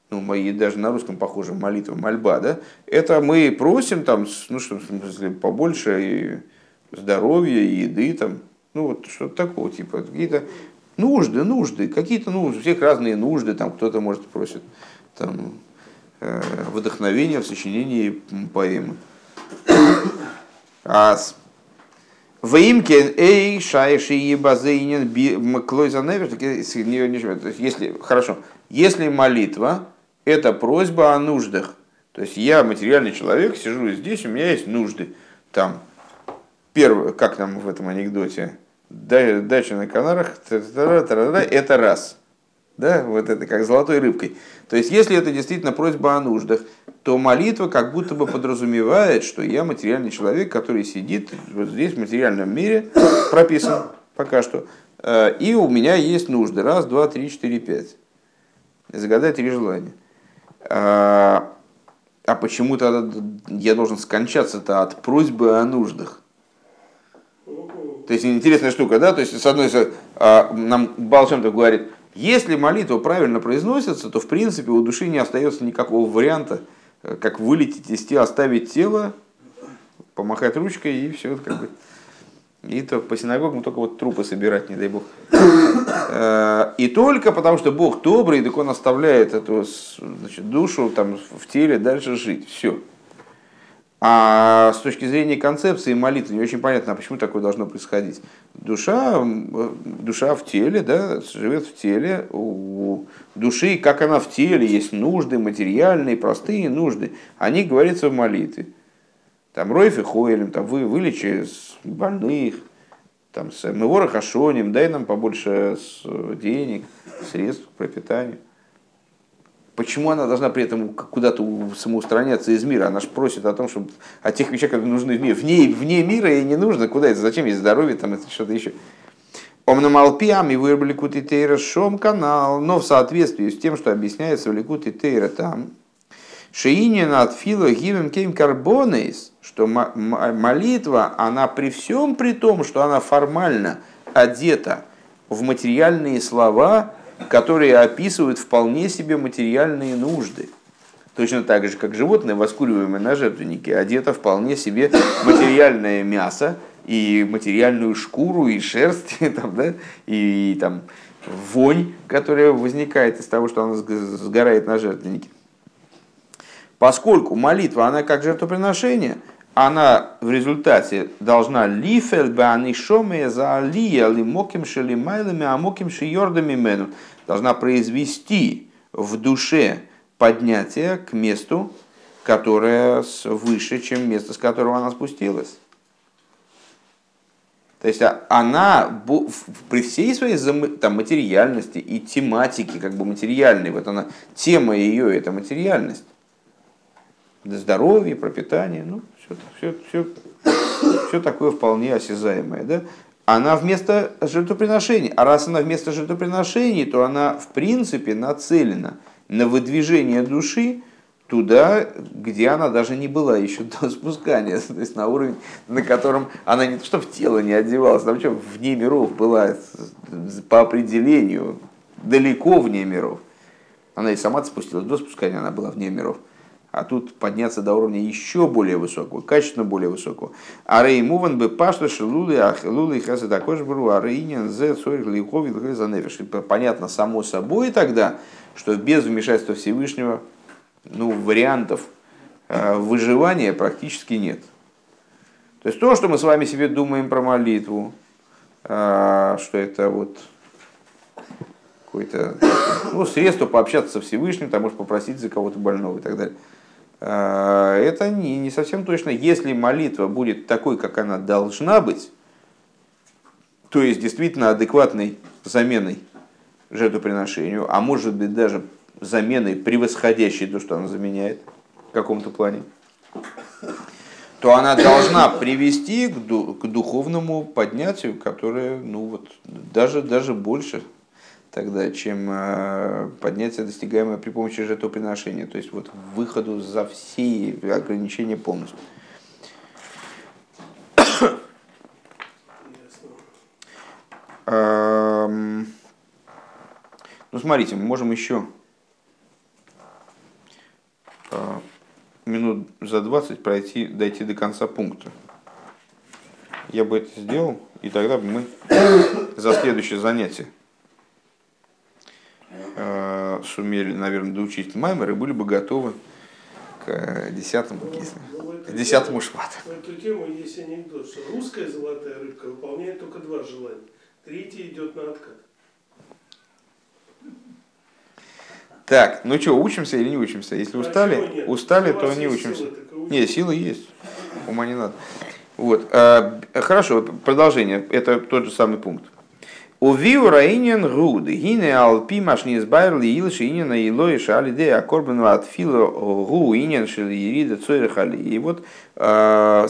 ну, мои даже на русском похоже, молитва, мольба, да, это мы просим там, ну, что, в смысле, побольше здоровья, еды, там, ну, вот что-то такого, типа, какие-то нужды, нужды, какие-то нужды, у всех разные нужды, там, кто-то, может, просит, там, э, вдохновения в сочинении поэмы. Ас. Ваимкен эй шайши ебазейнин клойзаневер, если, хорошо, если молитва, это просьба о нуждах. То есть я материальный человек, сижу здесь, у меня есть нужды. Там, первое, как там в этом анекдоте, дача на Канарах, это раз. Да, вот это как золотой рыбкой. То есть, если это действительно просьба о нуждах, то молитва как будто бы подразумевает, что я материальный человек, который сидит вот здесь, в материальном мире, прописан пока что, э, и у меня есть нужды. Раз, два, три, четыре, пять. Загадай три желания. А, а почему тогда я должен скончаться-то от просьбы о нуждах? То есть интересная штука, да? То есть, с одной стороны, а, нам Балшемтов говорит, если молитва правильно произносится, то в принципе у души не остается никакого варианта, э, как вылететь из тела, оставить тело, помахать ручкой и все, как бы и то по синагогам только вот трупы собирать, не дай бог. Э, и только потому, что Бог добрый, так он оставляет эту значит, душу там, в теле дальше жить. Все. А с точки зрения концепции молитвы не очень понятно, а почему такое должно происходить. Душа, душа в теле, да, живет в теле, у души, как она в теле, есть нужды материальные, простые нужды. Они говорится в молитве там Ройфи Хойлем, там вы, вылечи больных, там, с Мевора Хашоним, дай нам побольше денег, средств к пропитанию. Почему она должна при этом куда-то самоустраняться из мира? Она же просит о том, чтобы о тех вещах, которые нужны в мире. Вне, вне мира ей не нужно. Куда это? Зачем ей здоровье, там, это что-то еще? Омнамалпиами вырубили Кутитейра Шом канал, но в соответствии с тем, что объясняется в Ликут Тейра там, Шиинин от Фило Гивем Кейм Карбонейс, что молитва, она при всем при том, что она формально одета в материальные слова, которые описывают вполне себе материальные нужды. Точно так же, как животное, воскуриваемое на жертвеннике, одето вполне себе материальное мясо, и материальную шкуру, и шерсть, и, там, да, и, там, вонь, которая возникает из того, что она сгорает на жертвеннике. Поскольку молитва, она как жертвоприношение, она в результате должна лифель банишоме за алия лимоким шелимайлами амоким шиордами мену должна произвести в душе поднятие к месту, которое выше, чем место, с которого она спустилась. То есть а, она при всей своей там, материальности и тематике, как бы материальной, вот она, тема ее это материальность. Здоровье, пропитание, ну, все, все, все, все такое вполне осязаемое. Да? Она вместо жертвоприношений. А раз она вместо жертвоприношений, то она в принципе нацелена на выдвижение души туда, где она даже не была еще до спускания, то есть на уровень, на котором она не то что в тело не одевалась, там что, вне миров была по определению, далеко вне миров. Она и сама спустилась, до спускания она была вне миров. А тут подняться до уровня еще более высокого, качественно более высокого. А рей муван бы пашта шелули ахлули хаса такой же бру, а рейнин зе цорих лихови Понятно само собой тогда, что без вмешательства Всевышнего ну, вариантов э, выживания практически нет. То есть то, что мы с вами себе думаем про молитву, э, что это вот какое-то ну, средство пообщаться со Всевышним, там может попросить за кого-то больного и так далее. Э, это не, не совсем точно. Если молитва будет такой, как она должна быть, то есть действительно адекватной заменой жертвоприношению, а может быть даже заменой, превосходящей то, что она заменяет в каком-то плане, то она должна привести к, ду- к духовному поднятию, которое ну, вот, даже, даже больше тогда, чем э, поднятие, достигаемое при помощи жертвоприношения, то есть вот выходу за все ограничения полностью. Эм, ну, смотрите, мы можем еще Э, минут за 20 пройти, дойти до конца пункта. Я бы это сделал, и тогда мы за следующее занятие сумели, наверное, доучить Маймер и были бы готовы к десятому, ну, к десятому шпату. На эту тему есть анекдот, что русская золотая рыбка выполняет только два желания. Третий идет на откат. Так, ну что, учимся или не учимся? Если устали, устали, то не учимся. Не, силы есть. Ума не надо. Вот. А, хорошо, продолжение. Это тот же самый пункт. Увиу раинен руд, гине алпи машни избайрли илши инена илой шали де акорбан от фила гу инен шили ирида. И вот а,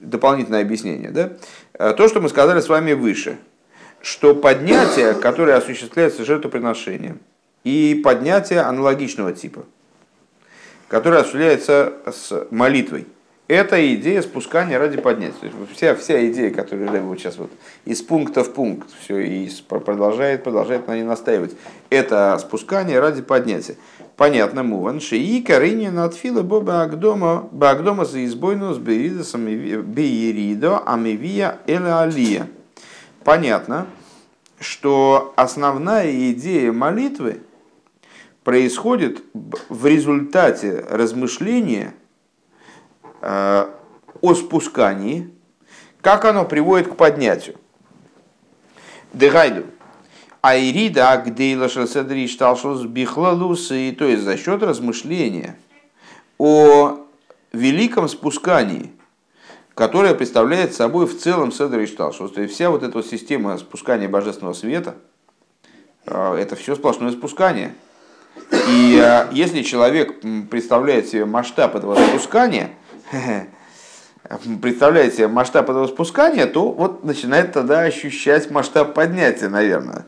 дополнительное объяснение. Да? А, то, что мы сказали с вами выше, что поднятие, которое осуществляется жертвоприношением, и поднятие аналогичного типа, которое осуществляется с молитвой. Это идея спускания ради поднятия. Вся, вся идея, которую Рэб вот сейчас вот из пункта в пункт все и продолжает, продолжает на ней настаивать. Это спускание ради поднятия. Понятно, муван. Шии карини надфила боба агдома, багдома за избойну с беридосом беиридо амивия эла алия. Понятно, что основная идея молитвы – происходит в результате размышления о спускании, как оно приводит к поднятию. Дегайду. Айрида агдейла шалседри шталшос бихлалусы, то есть за счет размышления о великом спускании, которая представляет собой в целом Седр Ишталшус. То есть вся вот эта вот система спускания божественного света, э, это все сплошное спускание. И э, если человек представляет себе масштаб этого спускания, представляет себе масштаб этого спускания, то вот начинает тогда ощущать масштаб поднятия, наверное.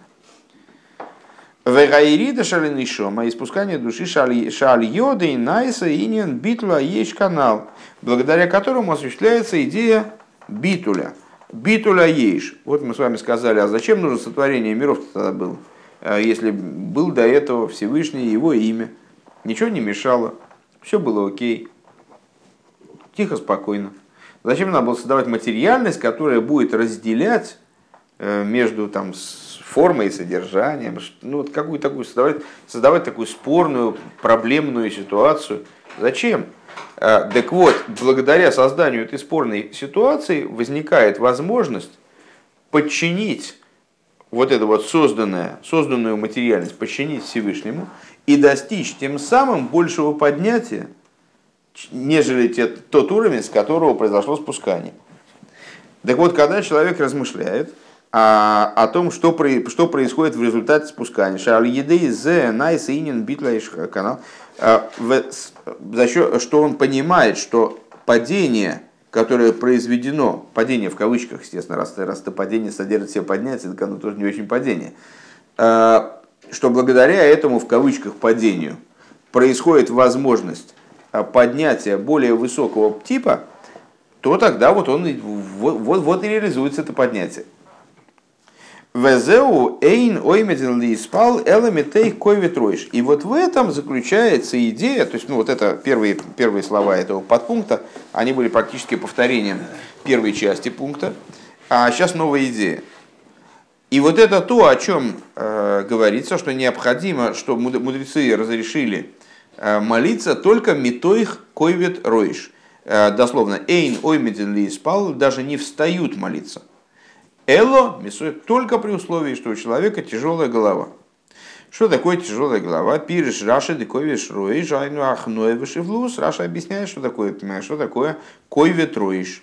Вегайрида шалинишома, испускание души шаль йода и найса инин битуля есть канал, благодаря которому осуществляется идея битуля. Битуля ейш. Вот мы с вами сказали, а зачем нужно сотворение миров тогда было, а если был до этого Всевышний его имя. Ничего не мешало, все было окей. Тихо, спокойно. Зачем надо было создавать материальность, которая будет разделять э, между там, формой и содержанием, ну, вот какую такую создавать, создавать такую спорную, проблемную ситуацию. Зачем? А, так вот, благодаря созданию этой спорной ситуации возникает возможность подчинить вот эту вот созданное, созданную материальность, подчинить Всевышнему и достичь тем самым большего поднятия, нежели те, тот уровень, с которого произошло спускание. Так вот, когда человек размышляет, о, о том, что, про, что происходит в результате спускания. Шаль едей зе найс инин битла канал. А, за счет, что он понимает, что падение, которое произведено, падение в кавычках, естественно, раз, раз это падение содержит все поднятие, так оно тоже не очень падение, а, что благодаря этому, в кавычках, падению происходит возможность а, поднятия более высокого типа, то тогда вот он вот, вот, вот и реализуется это поднятие. Везеу эйн оймедин ли спал элемитей койветройш. И вот в этом заключается идея, то есть, ну вот это первые, первые слова этого подпункта, они были практически повторением первой части пункта, а сейчас новая идея. И вот это то, о чем э, говорится, что необходимо, что мудрецы разрешили э, молиться только метоих койвет ройш. Э, дословно, эйн оймедин ли спал, даже не встают молиться. Эло мисует только при условии, что у человека тяжелая голова. Что такое тяжелая голова? Пириш Раши дековиш роиш, айну ахной вышивлус. Раша объясняет, что такое, что такое койвет роиш.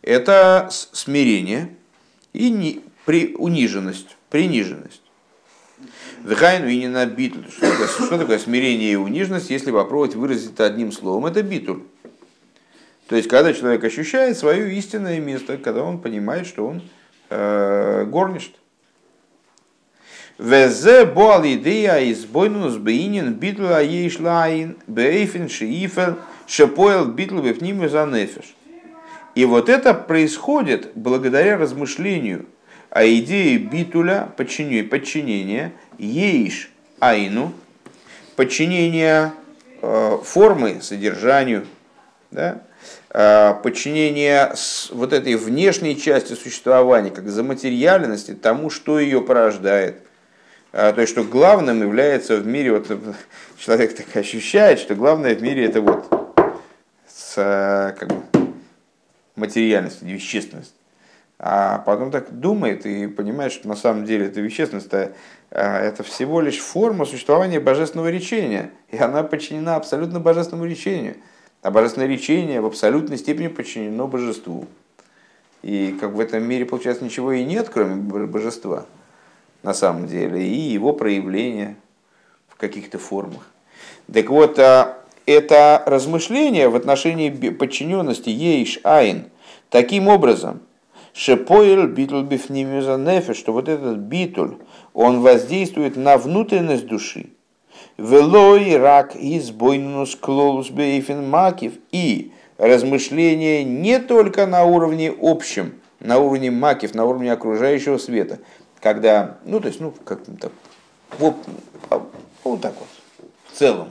Это смирение и униженность, приниженность. Вхайну и не на битуль. Что такое, что такое смирение и униженность, если попробовать выразить это одним словом? Это битуль. То есть, когда человек ощущает свое истинное место, когда он понимает, что он э, горничт. Везе боал идея из бойнус бейнин битла ейшлайн бейфин шиифел шепоэл битл за нефиш. И вот это происходит благодаря размышлению о идее битуля, подчинения, подчинения ейш айну, подчинения э, формы, содержанию, да, Э, подчинение вот этой внешней части существования, как заматериальности, тому, что ее порождает. Э, то есть, что главным является в мире, вот человек так ощущает, что главное в мире это вот с, э, как бы, материальность, вещественность. А потом так думает и понимает, что на самом деле эта вещественность это всего лишь форма существования божественного речения, и она подчинена абсолютно божественному речению – а божественное речение в абсолютной степени подчинено божеству. И как в этом мире, получается, ничего и нет, кроме божества, на самом деле, и его проявления в каких-то формах. Так вот, а, это размышление в отношении подчиненности ейш айн таким образом, шепоэль битуль бифнимюза нефе, что вот этот битуль, он воздействует на внутренность души, Велой рак из бойнус клолус бейфин макив. И размышление не только на уровне общем, на уровне макив, на уровне окружающего света. Когда, ну то есть, ну как-то, вот, вот так вот, в целом.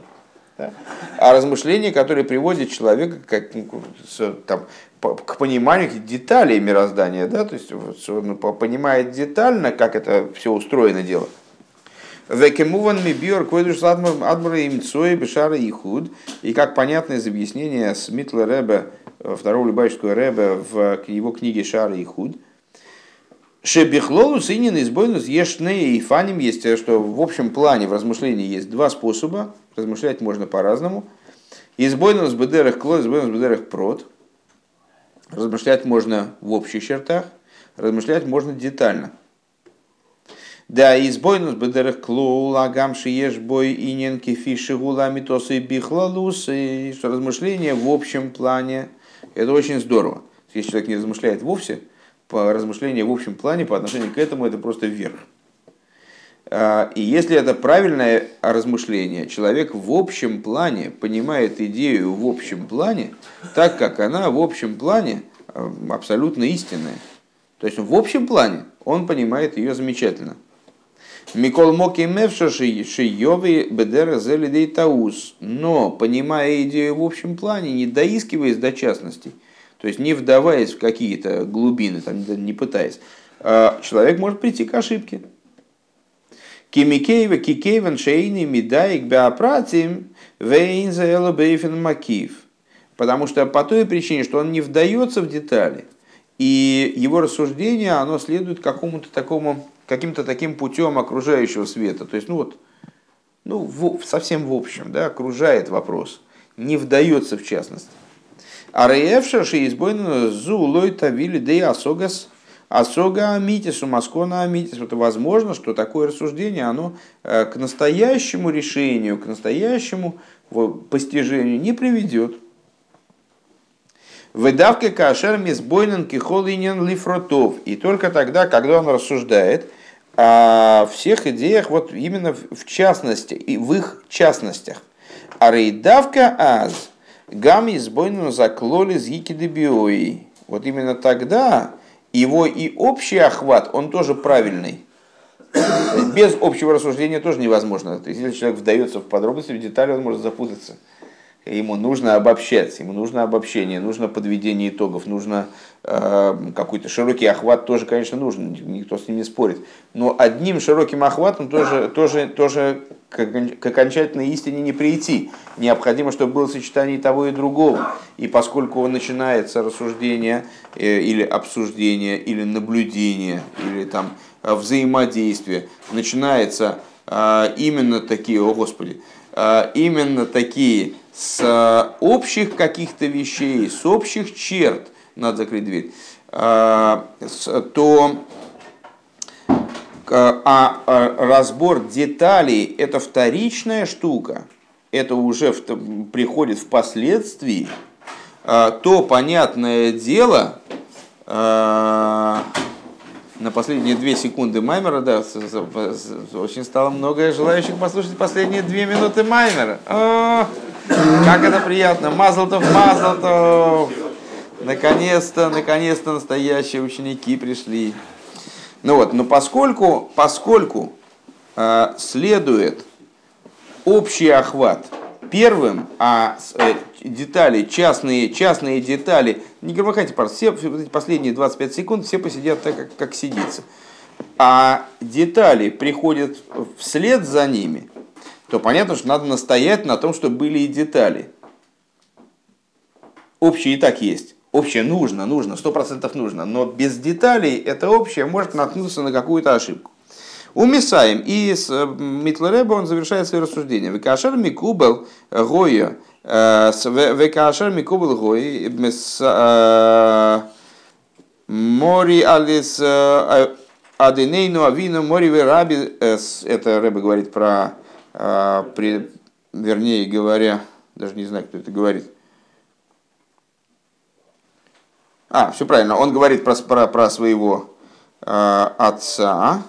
Да? А размышление, которое приводит человека как, ну, там, к пониманию деталей мироздания, да, то есть он понимает детально, как это все устроено дело – Векемуван мибиор койдуш цой бешара и худ. И как понятно из объяснения Смитла Ребе, э, второго Любавического Ребе в его книге Шара и худ, Шебихлолу синин избойнус ешне и фаним есть, э, что в общем плане в размышлении есть два способа, размышлять можно по-разному. Избойнус бедерах кло, избойнус бедерах прот. Размышлять можно в общих чертах, размышлять можно детально. Да, избойнус бедерах клоу лагам шиеш бой инен кефиши гулами тосы бихлалус, и что размышление в общем плане, это очень здорово. Если человек не размышляет вовсе, по размышлению в общем плане по отношению к этому это просто вверх. А, и если это правильное размышление, человек в общем плане понимает идею в общем плане, так как она в общем плане а, абсолютно истинная. То есть в общем плане он понимает ее замечательно. מכל מקום שיבוא בדרך זה לידי טעות. Но, понимая идею в общем плане, не доискиваясь до частностей, то есть не вдаваясь в какие-то глубины, там, не пытаясь, а человек может прийти к ошибке. Кимикейва кикейвен шейни мидаик беопратим вейнзаэла бейфен макив. Потому что по той причине, что он не вдается в детали, и его рассуждение, оно следует какому-то такому, каким-то таким путем окружающего света. То есть, ну вот, ну, в, совсем в общем, да, окружает вопрос, не вдается в частности. А Реевша шиизбойну зулой тавили дей асогас асога амитису маскона амитис. Это возможно, что такое рассуждение, оно э, к настоящему решению, к настоящему постижению не приведет. Выдавка кашер мисбойнен кихолинен лифротов. И только тогда, когда он рассуждает о всех идеях, вот именно в частности, и в их частностях. А рейдавка аз – Гам избойну заклоли зики дебиои. Вот именно тогда его и общий охват, он тоже правильный. Без общего рассуждения тоже невозможно. То есть, если человек вдается в подробности, в детали, он может запутаться. Ему нужно обобщать, ему нужно обобщение, нужно подведение итогов, нужно э, какой-то широкий охват тоже, конечно, нужен, никто с ним не спорит. Но одним широким охватом тоже, тоже, тоже к, окончательной истине не прийти. Необходимо, чтобы было сочетание того и другого. И поскольку начинается рассуждение э, или обсуждение, или наблюдение, или там взаимодействие, начинается э, именно такие, о Господи, э, именно такие с э, общих каких-то вещей, с общих черт, надо закрыть дверь, э, то а, а разбор деталей – это вторичная штука, это уже приходит впоследствии, то понятное дело, на последние две секунды Маймера, да, очень стало много желающих послушать последние две минуты Маймера. Как это приятно! Мазлтов, Мазлтов! Наконец-то, наконец-то настоящие ученики пришли. Ну вот, но поскольку, поскольку э, следует общий охват первым, а э, детали, частные, частные детали, не громыхайте, все последние 25 секунд все посидят так, как, как сидится. А детали приходят вслед за ними, то понятно, что надо настоять на том, чтобы были и детали. Общее и так есть. Общее нужно, нужно, сто процентов нужно. Но без деталей это общее может наткнуться на какую-то ошибку. Умисаем. И с э, Митлереба он завершает свое рассуждение. Векашер микубел гоя. Э, векашер микубел гоя. Э, мори алис аденейну авину мори раби. Это Рэбе говорит про а, при, вернее говоря, даже не знаю, кто это говорит. А, все правильно, он говорит про, про, про своего э, отца,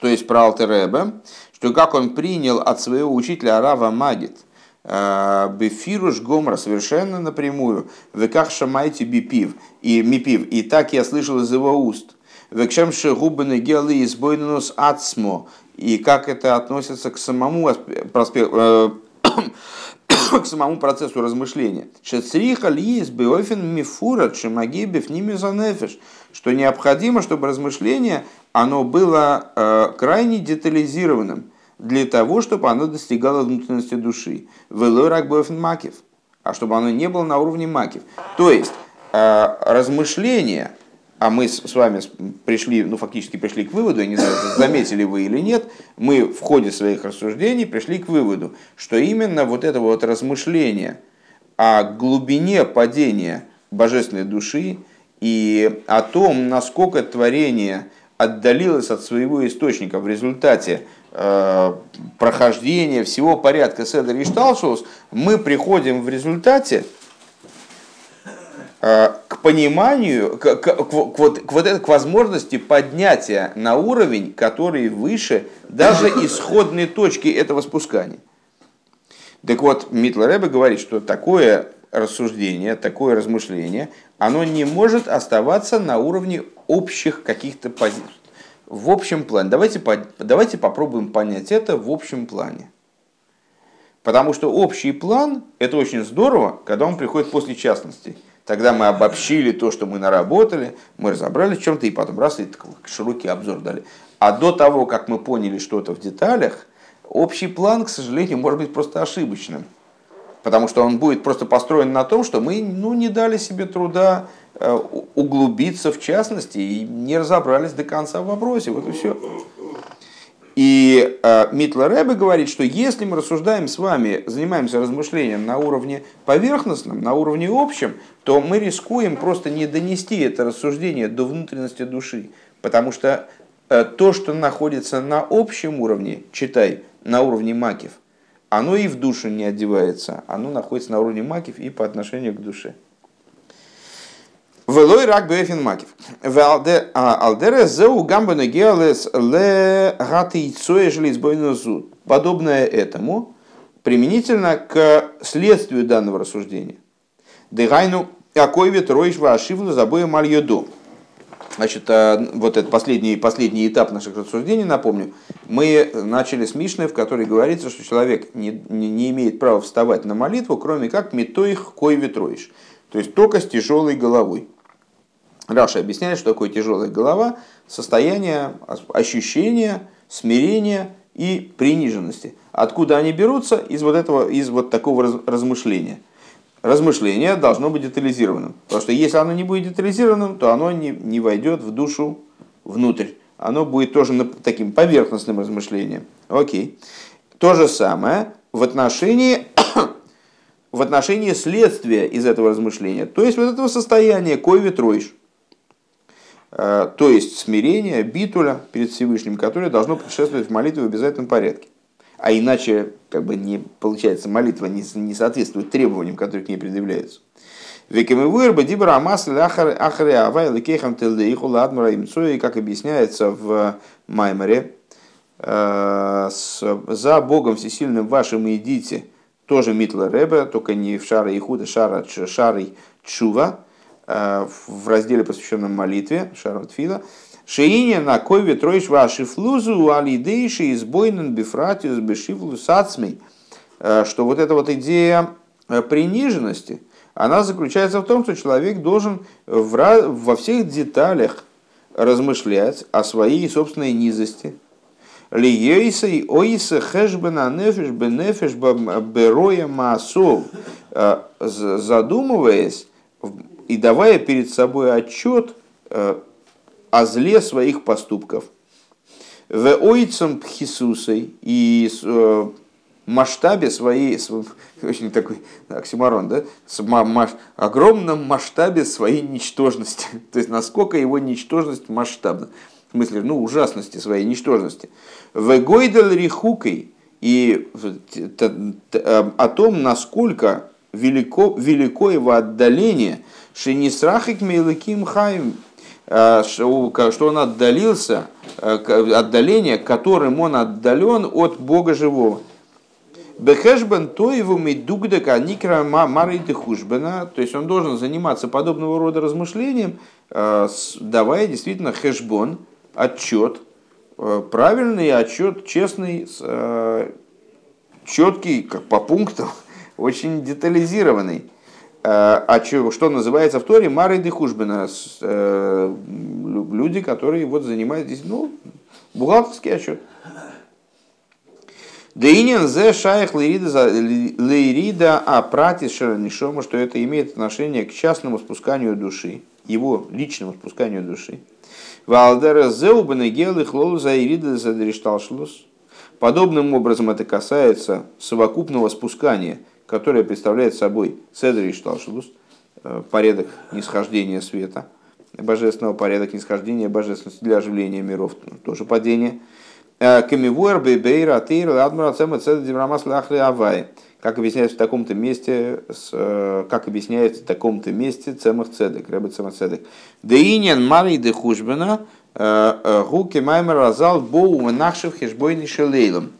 то есть про Алтеребе, что как он принял от своего учителя Рава Магит, а, Бефируш Гомра совершенно напрямую, веках шамайте бипив и мипив, и так я слышал из его уст. Векшем шегубаны гелы избойнус ацмо, и как это относится к самому, э, к самому процессу размышления. Шецриха лиес беофен мифура шимагибев ними занефиш, что необходимо, чтобы размышление оно было э, крайне детализированным для того, чтобы оно достигало внутренности души. Велорак беофен макив, а чтобы оно не было на уровне макив. То есть э, размышление а мы с вами пришли, ну фактически пришли к выводу, я не знаю, заметили вы или нет, мы в ходе своих рассуждений пришли к выводу, что именно вот это вот размышление о глубине падения божественной души и о том, насколько творение отдалилось от своего источника в результате э, прохождения всего порядка Седер и мы приходим в результате к пониманию, к, к, к, к, вот, к, вот этой, к возможности поднятия на уровень, который выше даже исходной точки этого спускания. Так вот, Митла Рэбе говорит, что такое рассуждение, такое размышление, оно не может оставаться на уровне общих каких-то позиций. В общем плане. Давайте, давайте попробуем понять это в общем плане. Потому что общий план – это очень здорово, когда он приходит после частностей. Тогда мы обобщили то, что мы наработали, мы разобрались в чем-то, и потом раз, и широкий обзор дали. А до того, как мы поняли что-то в деталях, общий план, к сожалению, может быть просто ошибочным. Потому что он будет просто построен на том, что мы ну, не дали себе труда э, углубиться в частности и не разобрались до конца в вопросе. Вот и все. И э, Митла Рэбе говорит, что если мы рассуждаем с вами, занимаемся размышлением на уровне поверхностном, на уровне общем, то мы рискуем просто не донести это рассуждение до внутренности души. Потому что э, то, что находится на общем уровне, читай, на уровне макив, оно и в душу не одевается, оно находится на уровне макив и по отношению к душе. Велой рак бефин макив. А, алдере зеу гамбана геалес ле гаты ицоежли зуд. Подобное этому применительно к следствию данного рассуждения. Дегайну акой ветроиш вашивну забоя мальоду. Значит, э, вот этот последний, последний этап наших рассуждений, напомню, мы начали с Мишны, в которой говорится, что человек не, не, не имеет права вставать на молитву, кроме как метоих кой ветроиш, то есть только с тяжелой головой. Раша объясняет, что такое тяжелая голова, состояние ощущения, смирения и приниженности. Откуда они берутся? Из вот этого, из вот такого размышления – размышление должно быть детализированным. Потому что если оно не будет детализированным, то оно не, не войдет в душу внутрь. Оно будет тоже таким поверхностным размышлением. Окей. То же самое в отношении, в отношении следствия из этого размышления. То есть вот этого состояния кой ветроишь. Э, то есть смирение, битуля перед Всевышним, которое должно предшествовать молитве в обязательном порядке а иначе как бы не получается молитва не, не соответствует требованиям, которые к ней предъявляются. И как объясняется в Майморе, э, за Богом всесильным вашим идите, тоже Митла Ребе, только не в Шара Ихуда, Шара, Шары Чува, э, в разделе, посвященном молитве, Шара Тфила, Шеине на кове троиш ваши флузу алидейши избойнен бифратиус бешивлу сацмей. Э, что вот эта вот идея э, приниженности, она заключается в том, что человек должен во всех деталях размышлять о своей собственной низости. Лиейсей ойса хэшбена нефеш бенефеш бероя маасов. Э, задумываясь и давая перед собой отчет о зле своих поступков. В ойцем пхисусой и э, масштабе своей, очень такой оксимарон, да, огромном масштабе своей ничтожности. То есть, насколько его ничтожность масштабна. В смысле, ну, ужасности своей ничтожности. В гойдел рихукой и о том, насколько велико, велико его отдаление, шенисрахик мейлыким хаим, Э, что он отдалился, э, отдаление, которым он отдален от Бога живого. Бехешбен то его медугдака никра марейты хушбена, то есть он должен заниматься подобного рода размышлением, э, давая действительно хешбон, отчет, правильный отчет, честный, четкий, как по пунктам, очень детализированный. Э, а что называется в Торе Мары Дехушбина, э, люди, которые вот занимаются здесь, ну, бухгалтерский отчет. Дейнин зе шаях лейрида а прати шаранишома, что это имеет отношение к частному спусканию души, его личному спусканию души. Валдера зеубана гелых лолуза ирида задришталшлус. Подобным образом это касается совокупного спускания – которая представляет собой Седри и Шталшилус, порядок нисхождения света, божественного порядок нисхождения божественности для оживления миров, тоже падение. Камивуэр бейбейра тейр ладмара цема цеда димрамас лахли авай. Как объясняется в таком-то месте, как объясняется в таком-то месте цемах цедек, рэбе цемах цедек. Деинен мари де хужбена гуки маймер разал боу нахшев хешбойни шелейлом.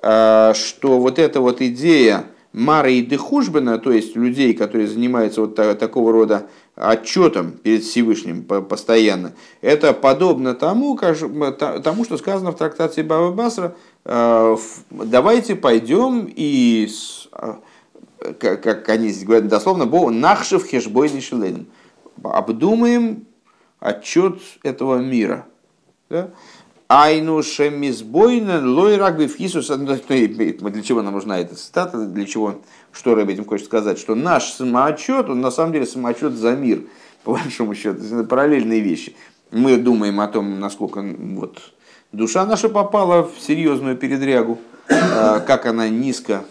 Что вот эта вот идея Мары и Дехушбена, то есть людей, которые занимаются вот такого рода отчетом перед Всевышним постоянно, это подобно тому, тому что сказано в трактации Баба Басра, э, давайте пойдем и, э, как они здесь говорят дословно, нахшев хешбойный шилейн, обдумаем отчет этого мира. Да? Айну шемизбойнен лой рагби фисус. Для чего нам нужна эта цитата? Для чего? Что Рэб этим хочет сказать? Что наш самоотчет, он на самом деле самоотчет за мир, по большому счету. Это параллельные вещи. Мы думаем о том, насколько вот, душа наша попала в серьезную передрягу, а, как она низко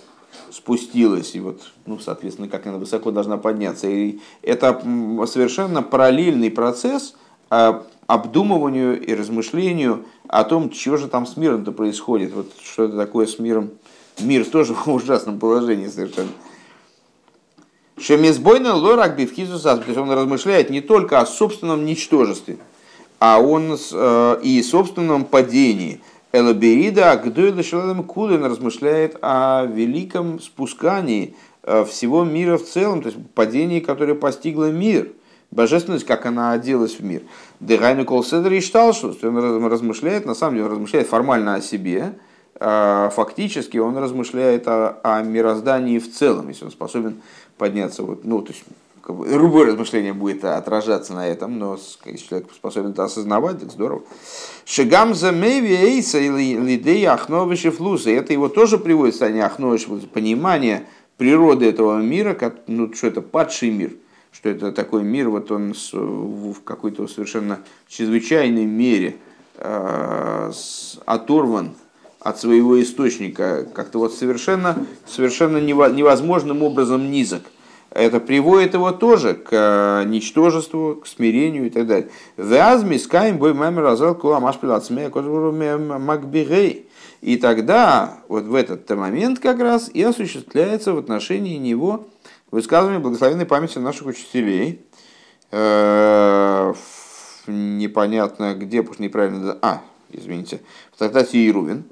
спустилась, и вот, ну, соответственно, как она высоко должна подняться. И это совершенно параллельный процесс а, обдумыванию и размышлению о том, что же там с миром-то происходит. Вот что это такое с миром. Мир тоже в ужасном положении совершенно. Шемизбойна лорак бифхизуса, то есть он размышляет не только о собственном ничтожестве, а он э, и собственном падении. Элаберида Агдойла Шалалем Кулин размышляет о великом спускании э, всего мира в целом, то есть падении, которое постигло мир – божественность, как она оделась в мир. Дегайну кол седри что он размышляет, на самом деле он размышляет формально о себе, а фактически он размышляет о, о мироздании в целом, если он способен подняться, вот, ну, то есть любое размышление будет отражаться на этом, но если человек способен это осознавать, так здорово. Шигам за эйса лидей ахновиши флуса. Это его тоже приводит в состояние ахновиши понимание природы этого мира, как, ну, что это падший мир – что это такой мир, вот он в какой-то совершенно чрезвычайной мере э, оторван от своего источника, как-то вот совершенно, совершенно невозможным образом низок. Это приводит его тоже к э, ничтожеству, к смирению и так далее. Вязми скаем бой маме разал куламаш макбигей. И тогда, вот в этот момент как раз и осуществляется в отношении него высказывание благословенной памяти наших учителей. Э, непонятно где, потому что неправильно... А, извините. В трактате Иерувин.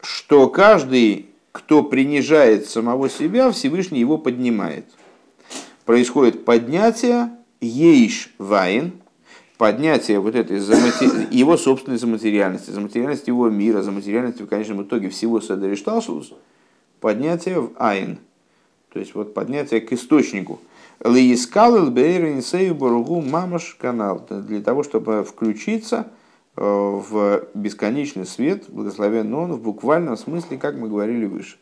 Что каждый, кто принижает самого себя, Всевышний его поднимает. Происходит поднятие ейш вайн, поднятие вот этой его собственной заматериальности, заматериальности его мира, заматериальности в конечном итоге всего Седеришталшус, поднятие в айн – то есть вот поднятие к источнику. Лиискал Боругу Мамаш канал. Для того, чтобы включиться в бесконечный свет, благословен он в буквальном смысле, как мы говорили выше.